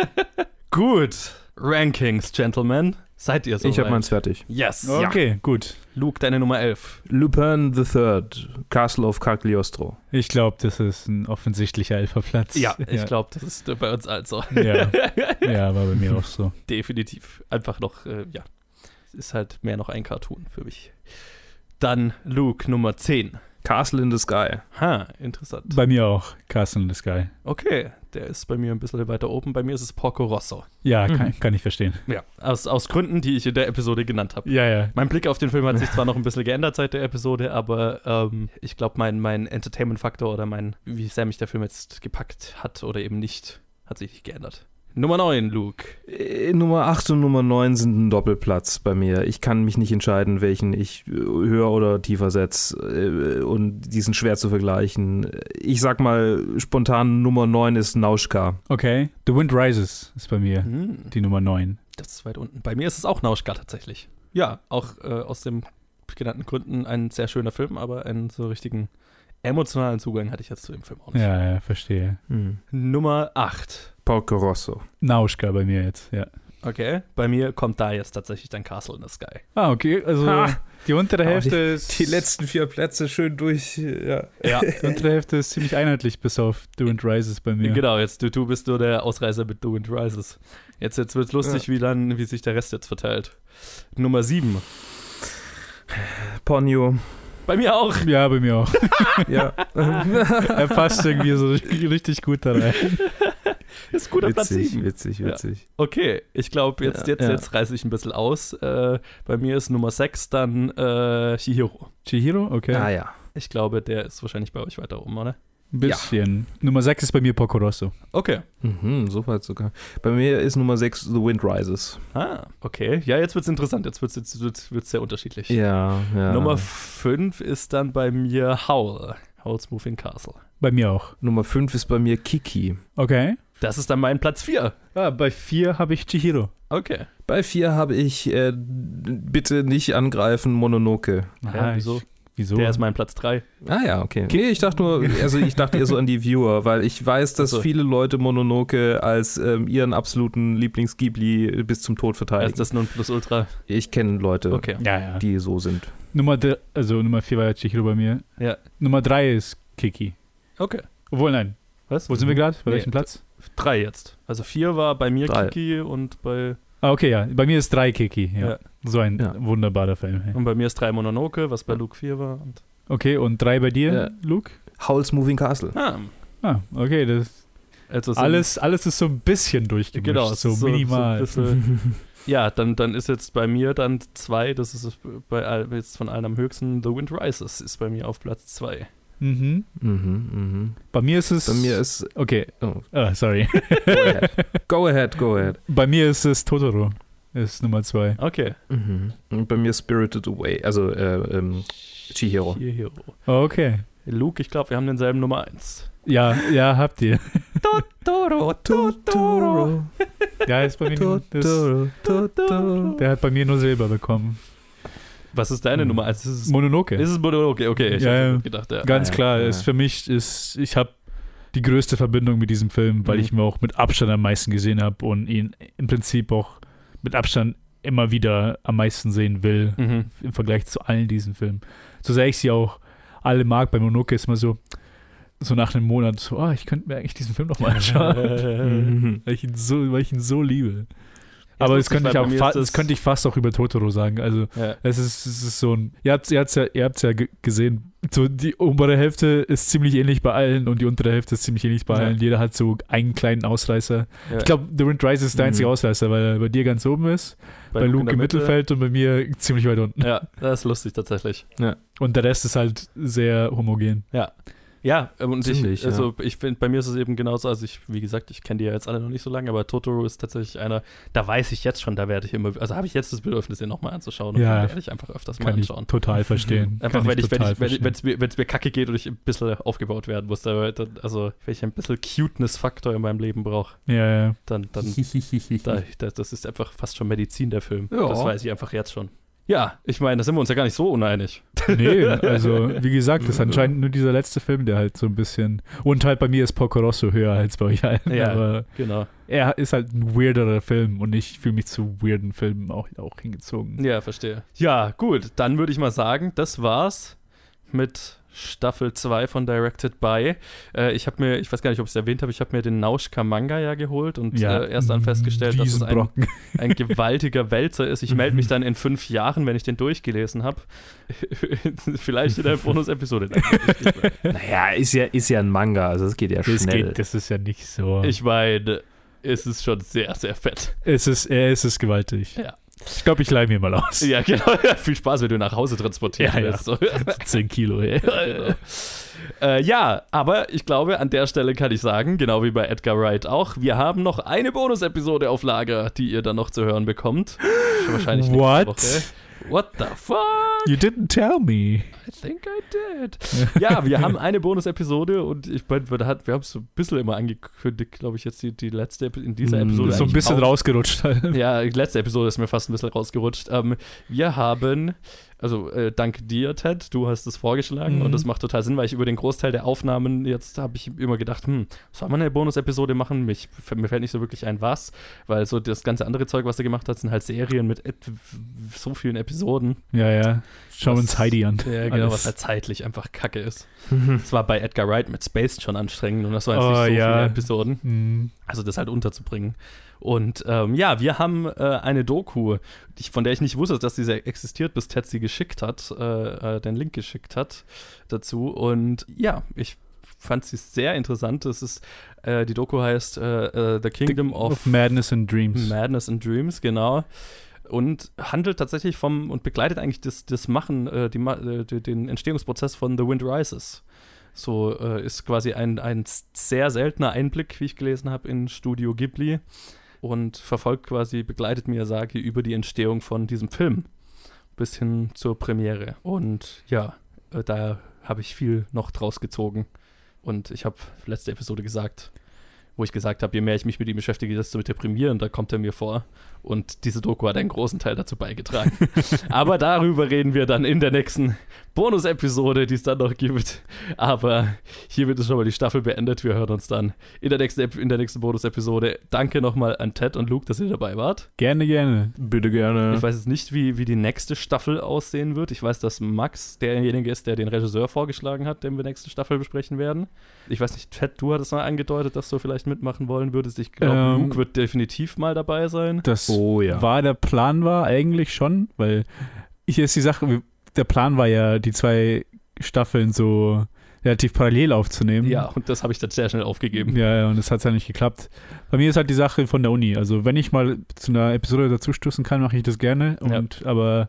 Gut. Rankings, Gentlemen. Seid ihr so? Ich habe meins fertig. Yes. Okay, ja. gut. Luke, deine Nummer 11. Lupin III, Castle of Cagliostro. Ich glaube, das ist ein offensichtlicher Elferplatz. Ja, ja. ich glaube, das ist bei uns also. Ja. ja, war bei mir auch so. Definitiv. Einfach noch, äh, ja. Es ist halt mehr noch ein Cartoon für mich. Dann Luke, Nummer 10. Castle in the Sky. Ha, interessant. Bei mir auch Castle in the Sky. Okay, der ist bei mir ein bisschen weiter oben. Bei mir ist es Porco Rosso. Ja, kann, mhm. kann ich verstehen. Ja, aus, aus Gründen, die ich in der Episode genannt habe. Ja, ja. Mein Blick auf den Film hat sich zwar noch ein bisschen geändert seit der Episode, aber ähm, ich glaube, mein, mein Entertainment-Faktor oder mein, wie sehr mich der Film jetzt gepackt hat oder eben nicht, hat sich nicht geändert. Nummer 9, Luke. Äh, Nummer 8 und Nummer 9 sind ein Doppelplatz bei mir. Ich kann mich nicht entscheiden, welchen ich äh, höher oder tiefer setze. Äh, und die sind schwer zu vergleichen. Ich sag mal, spontan Nummer 9 ist Nauschka. Okay. The Wind Rises ist bei mir hm. die Nummer 9. Das ist weit unten. Bei mir ist es auch Nauschka tatsächlich. Ja, auch äh, aus den genannten Gründen ein sehr schöner Film, aber einen so richtigen emotionalen Zugang hatte ich jetzt zu dem Film auch nicht. Ja, ja, verstehe. Hm. Nummer 8. Porco Rosso. Nauschka bei mir jetzt, ja. Okay, bei mir kommt da jetzt tatsächlich dann Castle in the Sky. Ah, okay, also ha. die untere Hälfte die, ist. Die letzten vier Plätze schön durch, ja. ja. Die untere Hälfte ist ziemlich einheitlich, bis auf Do and Rises bei mir. Genau, jetzt du, du bist nur der Ausreißer mit Do and Rises. Jetzt, jetzt wird es lustig, ja. wie, dann, wie sich der Rest jetzt verteilt. Nummer 7. Ponyo. Bei mir auch. Ja, bei mir auch. ja. er passt irgendwie so richtig gut da rein. ist gut auf Platz 7. Witzig, witzig. Ja. Okay, ich glaube, jetzt, jetzt, ja. jetzt reiße ich ein bisschen aus. Äh, bei mir ist Nummer 6 dann äh, Chihiro. Chihiro? Okay. Ah ja. Ich glaube, der ist wahrscheinlich bei euch weiter oben, oder? Ein bisschen. Ja. Nummer 6 ist bei mir Porco Rosso. Okay. Mhm, so weit sogar. Bei mir ist Nummer 6 The Wind Rises. Ah, okay. Ja, jetzt wird es interessant. Jetzt wird es jetzt wird's sehr unterschiedlich. Ja, ja. Nummer 5 ist dann bei mir Howl. Howl's Moving Castle. Bei mir auch. Nummer 5 ist bei mir Kiki. Okay. Das ist dann mein Platz 4. Ah, bei 4 habe ich Chihiro. Okay. Bei 4 habe ich äh, bitte nicht angreifen Mononoke. Aha, wieso? Wieso? Der ist mein Platz 3. Ah ja, okay. Okay, ich dachte nur, also ich dachte eher so an die Viewer, weil ich weiß, dass also. viele Leute Mononoke als ähm, ihren absoluten Lieblings-Ghibli bis zum Tod verteidigen. Ist das nun plus ultra? Ich kenne Leute, okay. ja, ja. die so sind. Nummer, also Nummer 4 war ja Chihiro bei mir. Ja. Nummer 3 ist Kiki. Okay. Obwohl, nein. Was? Wo sind wir gerade? Bei nee, welchem Platz? Drei jetzt. Also vier war bei mir drei. Kiki und bei. Ah, okay, ja. Bei mir ist drei Kiki. Ja. ja. So ein ja. wunderbarer Film. Hey. Und bei mir ist drei Mononoke, was bei Luke vier war. Und okay, und drei bei dir, ja. Luke? Howl's Moving Castle. Ah, ah okay, das. Also so alles, alles ist so ein bisschen durchgemischt, genau, so, so minimal. So ja, dann, dann ist jetzt bei mir dann zwei, das ist bei jetzt von allen am höchsten, The Wind Rises ist bei mir auf Platz zwei. Mhm. Mhm, mhm. Bei mir ist es. Bei mir ist. Okay. Oh, oh sorry. Go ahead. Go ahead, go ahead. Bei mir ist es Totoro. ist Nummer zwei. Okay. Mhm. Und bei mir Spirited Away, also äh, ähm, Chihiro. Chihiro. Oh, okay. Luke, ich glaube, wir haben denselben Nummer 1. Ja, ja, habt ihr. Totoro, Totoro. Ja, ist bei mir nur, das, der hat bei mir nur Silber bekommen. Was ist deine Hm. Nummer 1? Ist es, Mononoke. ist es Mononoke? Okay, ich Ja, hab ja. gedacht, ja. Ganz klar, ja. ist für mich ist ich habe die größte Verbindung mit diesem Film, weil Mhm. ich mir auch mit Abstand am meisten gesehen habe und ihn im Prinzip auch mit Abstand immer wieder am meisten sehen will Mhm. im Vergleich zu allen diesen Filmen. So sehr ich sie auch alle mag, bei Mononoke ist immer so so nach einem Monat so, ah, ich könnte mir eigentlich diesen Film nochmal anschauen, Mhm. weil ich ihn so, weil ich ihn so liebe. Aber das könnte ich auch bei fa das- könnte ich fast auch über Totoro sagen. Also Ja. es ist, es ist so ein. Ihr habt es ja, ihr habt's ja ge- gesehen. So die obere Hälfte ist ziemlich ähnlich bei allen und die untere Hälfte ist ziemlich ähnlich bei Ja. allen. Jeder hat so einen kleinen Ausreißer. Ja. Ich glaube, The Wind Rises ist der Mhm. einzige Ausreißer, weil er bei dir ganz oben ist, bei, in Luke der im Mitte. Mittelfeld und bei mir ziemlich weit unten. Ja, das ist lustig tatsächlich. Und der Rest ist halt sehr homogen. Ja, ähm, und Ziemlich, ich, also ich finde, bei mir ist es eben genauso, also ich, wie gesagt, ich kenne die ja jetzt alle noch nicht so lange, aber Totoro ist tatsächlich einer, da weiß ich jetzt schon, da werde ich immer, also habe ich jetzt das Bedürfnis, den nochmal anzuschauen und Ja. den werde ich einfach öfters mal anschauen. total verstehen. Einfach wenn ich, wenn total ich, wenn, verstehen. wenn's mir, wenn's mir kacke geht und ich ein bisschen aufgebaut werden muss, da, dann, also wenn ich ein bisschen Cuteness-Faktor in meinem Leben brauche, Ja, ja. dann, dann da, da, das ist einfach fast schon Medizin, der Film. Ja. Das weiß ich einfach jetzt schon. Ja, ich meine, da sind wir uns ja gar nicht so uneinig. Nee, also wie gesagt, das ist anscheinend nur dieser letzte Film, der halt so ein bisschen. Und halt bei mir ist Porco Rosso höher als bei euch allen. Ja. Aber Genau. er ist halt ein weirderer Film und ich fühle mich zu weirden Filmen auch, auch hingezogen. Ja, verstehe. Ja, gut, dann würde ich mal sagen, das war's mit Staffel 2 von Directed By. Äh, ich habe mir, ich weiß gar nicht, ob ich es erwähnt habe, ich habe mir den Nauschka Manga ja geholt und äh, erst dann festgestellt, dass es ein, ein gewaltiger Wälzer ist. Ich melde mich dann in fünf Jahren, wenn ich den durchgelesen habe. Vielleicht in der Bonus-Episode. Naja, ist ja, ist ja ein Manga, also das geht ja Das, schnell. geht, das ist ja nicht so. Ich meine, es ist schon sehr, sehr fett. es, ist, es ist gewaltig. Ja. Ich glaube, ich leih mir mal aus. Ja, genau. Ja, viel Spaß, wenn du nach Hause transportieren Ja, ja. willst. So. 10 Kilo, ey. Genau. Äh, ja, aber ich glaube, an der Stelle kann ich sagen, genau wie bei Edgar Wright auch, wir haben noch eine Bonus-Episode auf Lager, die ihr dann noch zu hören bekommt. Wahrscheinlich nächste What? Woche. What the fuck? You didn't tell me. I think I did. Ja, wir haben eine Bonus-Episode und ich meine, wir, wir haben es so ein bisschen immer angekündigt, glaube ich, jetzt die, die letzte in dieser Mm, Episode. Ist so ein bisschen auch. rausgerutscht. Ja, die letzte Episode ist mir fast ein bisschen rausgerutscht. Ähm, wir haben, also äh, dank dir, Ted, du hast es vorgeschlagen Mhm. und das macht total Sinn, weil ich über den Großteil der Aufnahmen jetzt habe ich immer gedacht, hm, soll man eine Bonus-Episode machen? Mich, mir fällt nicht so wirklich ein, was, weil so das ganze andere Zeug, was er gemacht hat, sind halt Serien mit so vielen Episoden. Ja, ja. Schauen wir uns Heidi an. Ja, genau, Alles. was halt zeitlich einfach kacke ist. Das war bei Edgar Wright mit Space schon anstrengend und das waren jetzt Oh, nicht so ja. viele Episoden. Mhm. Also das halt unterzubringen. Und ähm, ja, wir haben äh, eine Doku, von der ich nicht wusste, dass sie existiert, bis Ted sie geschickt hat, äh, äh, den Link geschickt hat dazu. Und ja, ich fand sie sehr interessant. Es ist, äh, die Doku heißt äh, äh, The Kingdom of, of Madness and Dreams. Madness and Dreams, genau. Und handelt tatsächlich vom und begleitet eigentlich das, das Machen, äh, die, äh, den Entstehungsprozess von The Wind Rises. So ist quasi ein, ein sehr seltener Einblick, wie ich gelesen habe, in Studio Ghibli und verfolgt quasi, begleitet Miyazaki über die Entstehung von diesem Film bis hin zur Premiere. Und ja, äh, da habe ich viel noch draus gezogen. Und ich habe letzte Episode gesagt, wo ich gesagt habe, je mehr ich mich mit ihm beschäftige, desto deprimierender kommt er mir vor. Und diese Doku hat einen großen Teil dazu beigetragen. Aber darüber reden wir dann in der nächsten Bonus-Episode, die es dann noch gibt. Aber hiermit ist schon mal die Staffel beendet. Wir hören uns dann in der nächsten, in der nächsten Bonus-Episode. Danke nochmal an Ted und Luke, dass ihr dabei wart. Gerne, gerne. Bitte gerne. Ich weiß jetzt nicht, wie, wie die nächste Staffel aussehen wird. Ich weiß, dass Max derjenige ist, der den Regisseur vorgeschlagen hat, den wir nächste Staffel besprechen werden. Ich weiß nicht, Ted, du hattest mal angedeutet, dass du vielleicht mitmachen wollen würdest. Ich glaube, Ähm, Luke wird definitiv mal dabei sein. Das oh ja. war der Plan war eigentlich schon, weil hier ist die Sache, der Plan war ja, die zwei Staffeln so relativ parallel aufzunehmen. Ja, und das habe ich dann sehr schnell aufgegeben. Ja, ja, und das hat ja nicht geklappt. Bei mir ist halt die Sache von der Uni. Also wenn ich mal zu einer Episode dazustoßen kann, mache ich das gerne. Ja. Und aber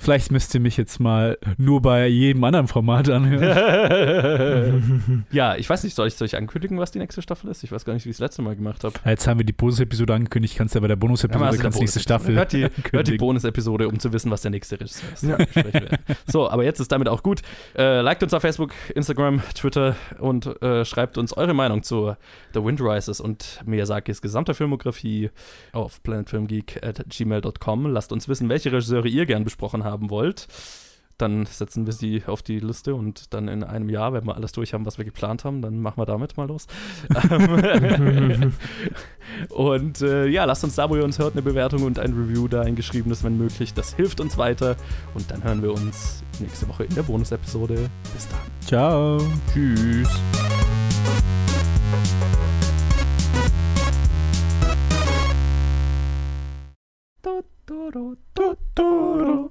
Vielleicht müsst ihr mich jetzt mal nur bei jedem anderen Format anhören. ja, ich weiß nicht, soll ich, soll ich ankündigen, was die nächste Staffel ist? Ich weiß gar nicht, wie ich es letzte Mal gemacht habe. Jetzt haben wir die Bonus-Episode angekündigt, kannst du ja bei der Bonus-Episode Ja, also kannst nächste Staffel Hört die, hört die. Bonus-Episode, um zu wissen, was der nächste Regisseur ist. werden. So, aber jetzt ist damit auch gut. Äh, liked uns auf Facebook, Instagram, Twitter und äh, schreibt uns eure Meinung zu The Wind Rises und Miyazakis gesamter Filmografie auf planetfilmgeek.gmail.com. Lasst uns wissen, welche Regisseure ihr gern besprochen haben wollt. Dann setzen wir sie auf die Liste und dann in einem Jahr, wenn wir alles durch haben, was wir geplant haben, dann machen wir damit mal los. Ähm, und äh, ja, lasst uns da, wo ihr uns hört, eine Bewertung und ein Review da, ein geschriebenes, wenn möglich. Das hilft uns weiter. Und dann hören wir uns nächste Woche in der Bonus-Episode. Bis dann. Ciao. Tschüss. Totoro.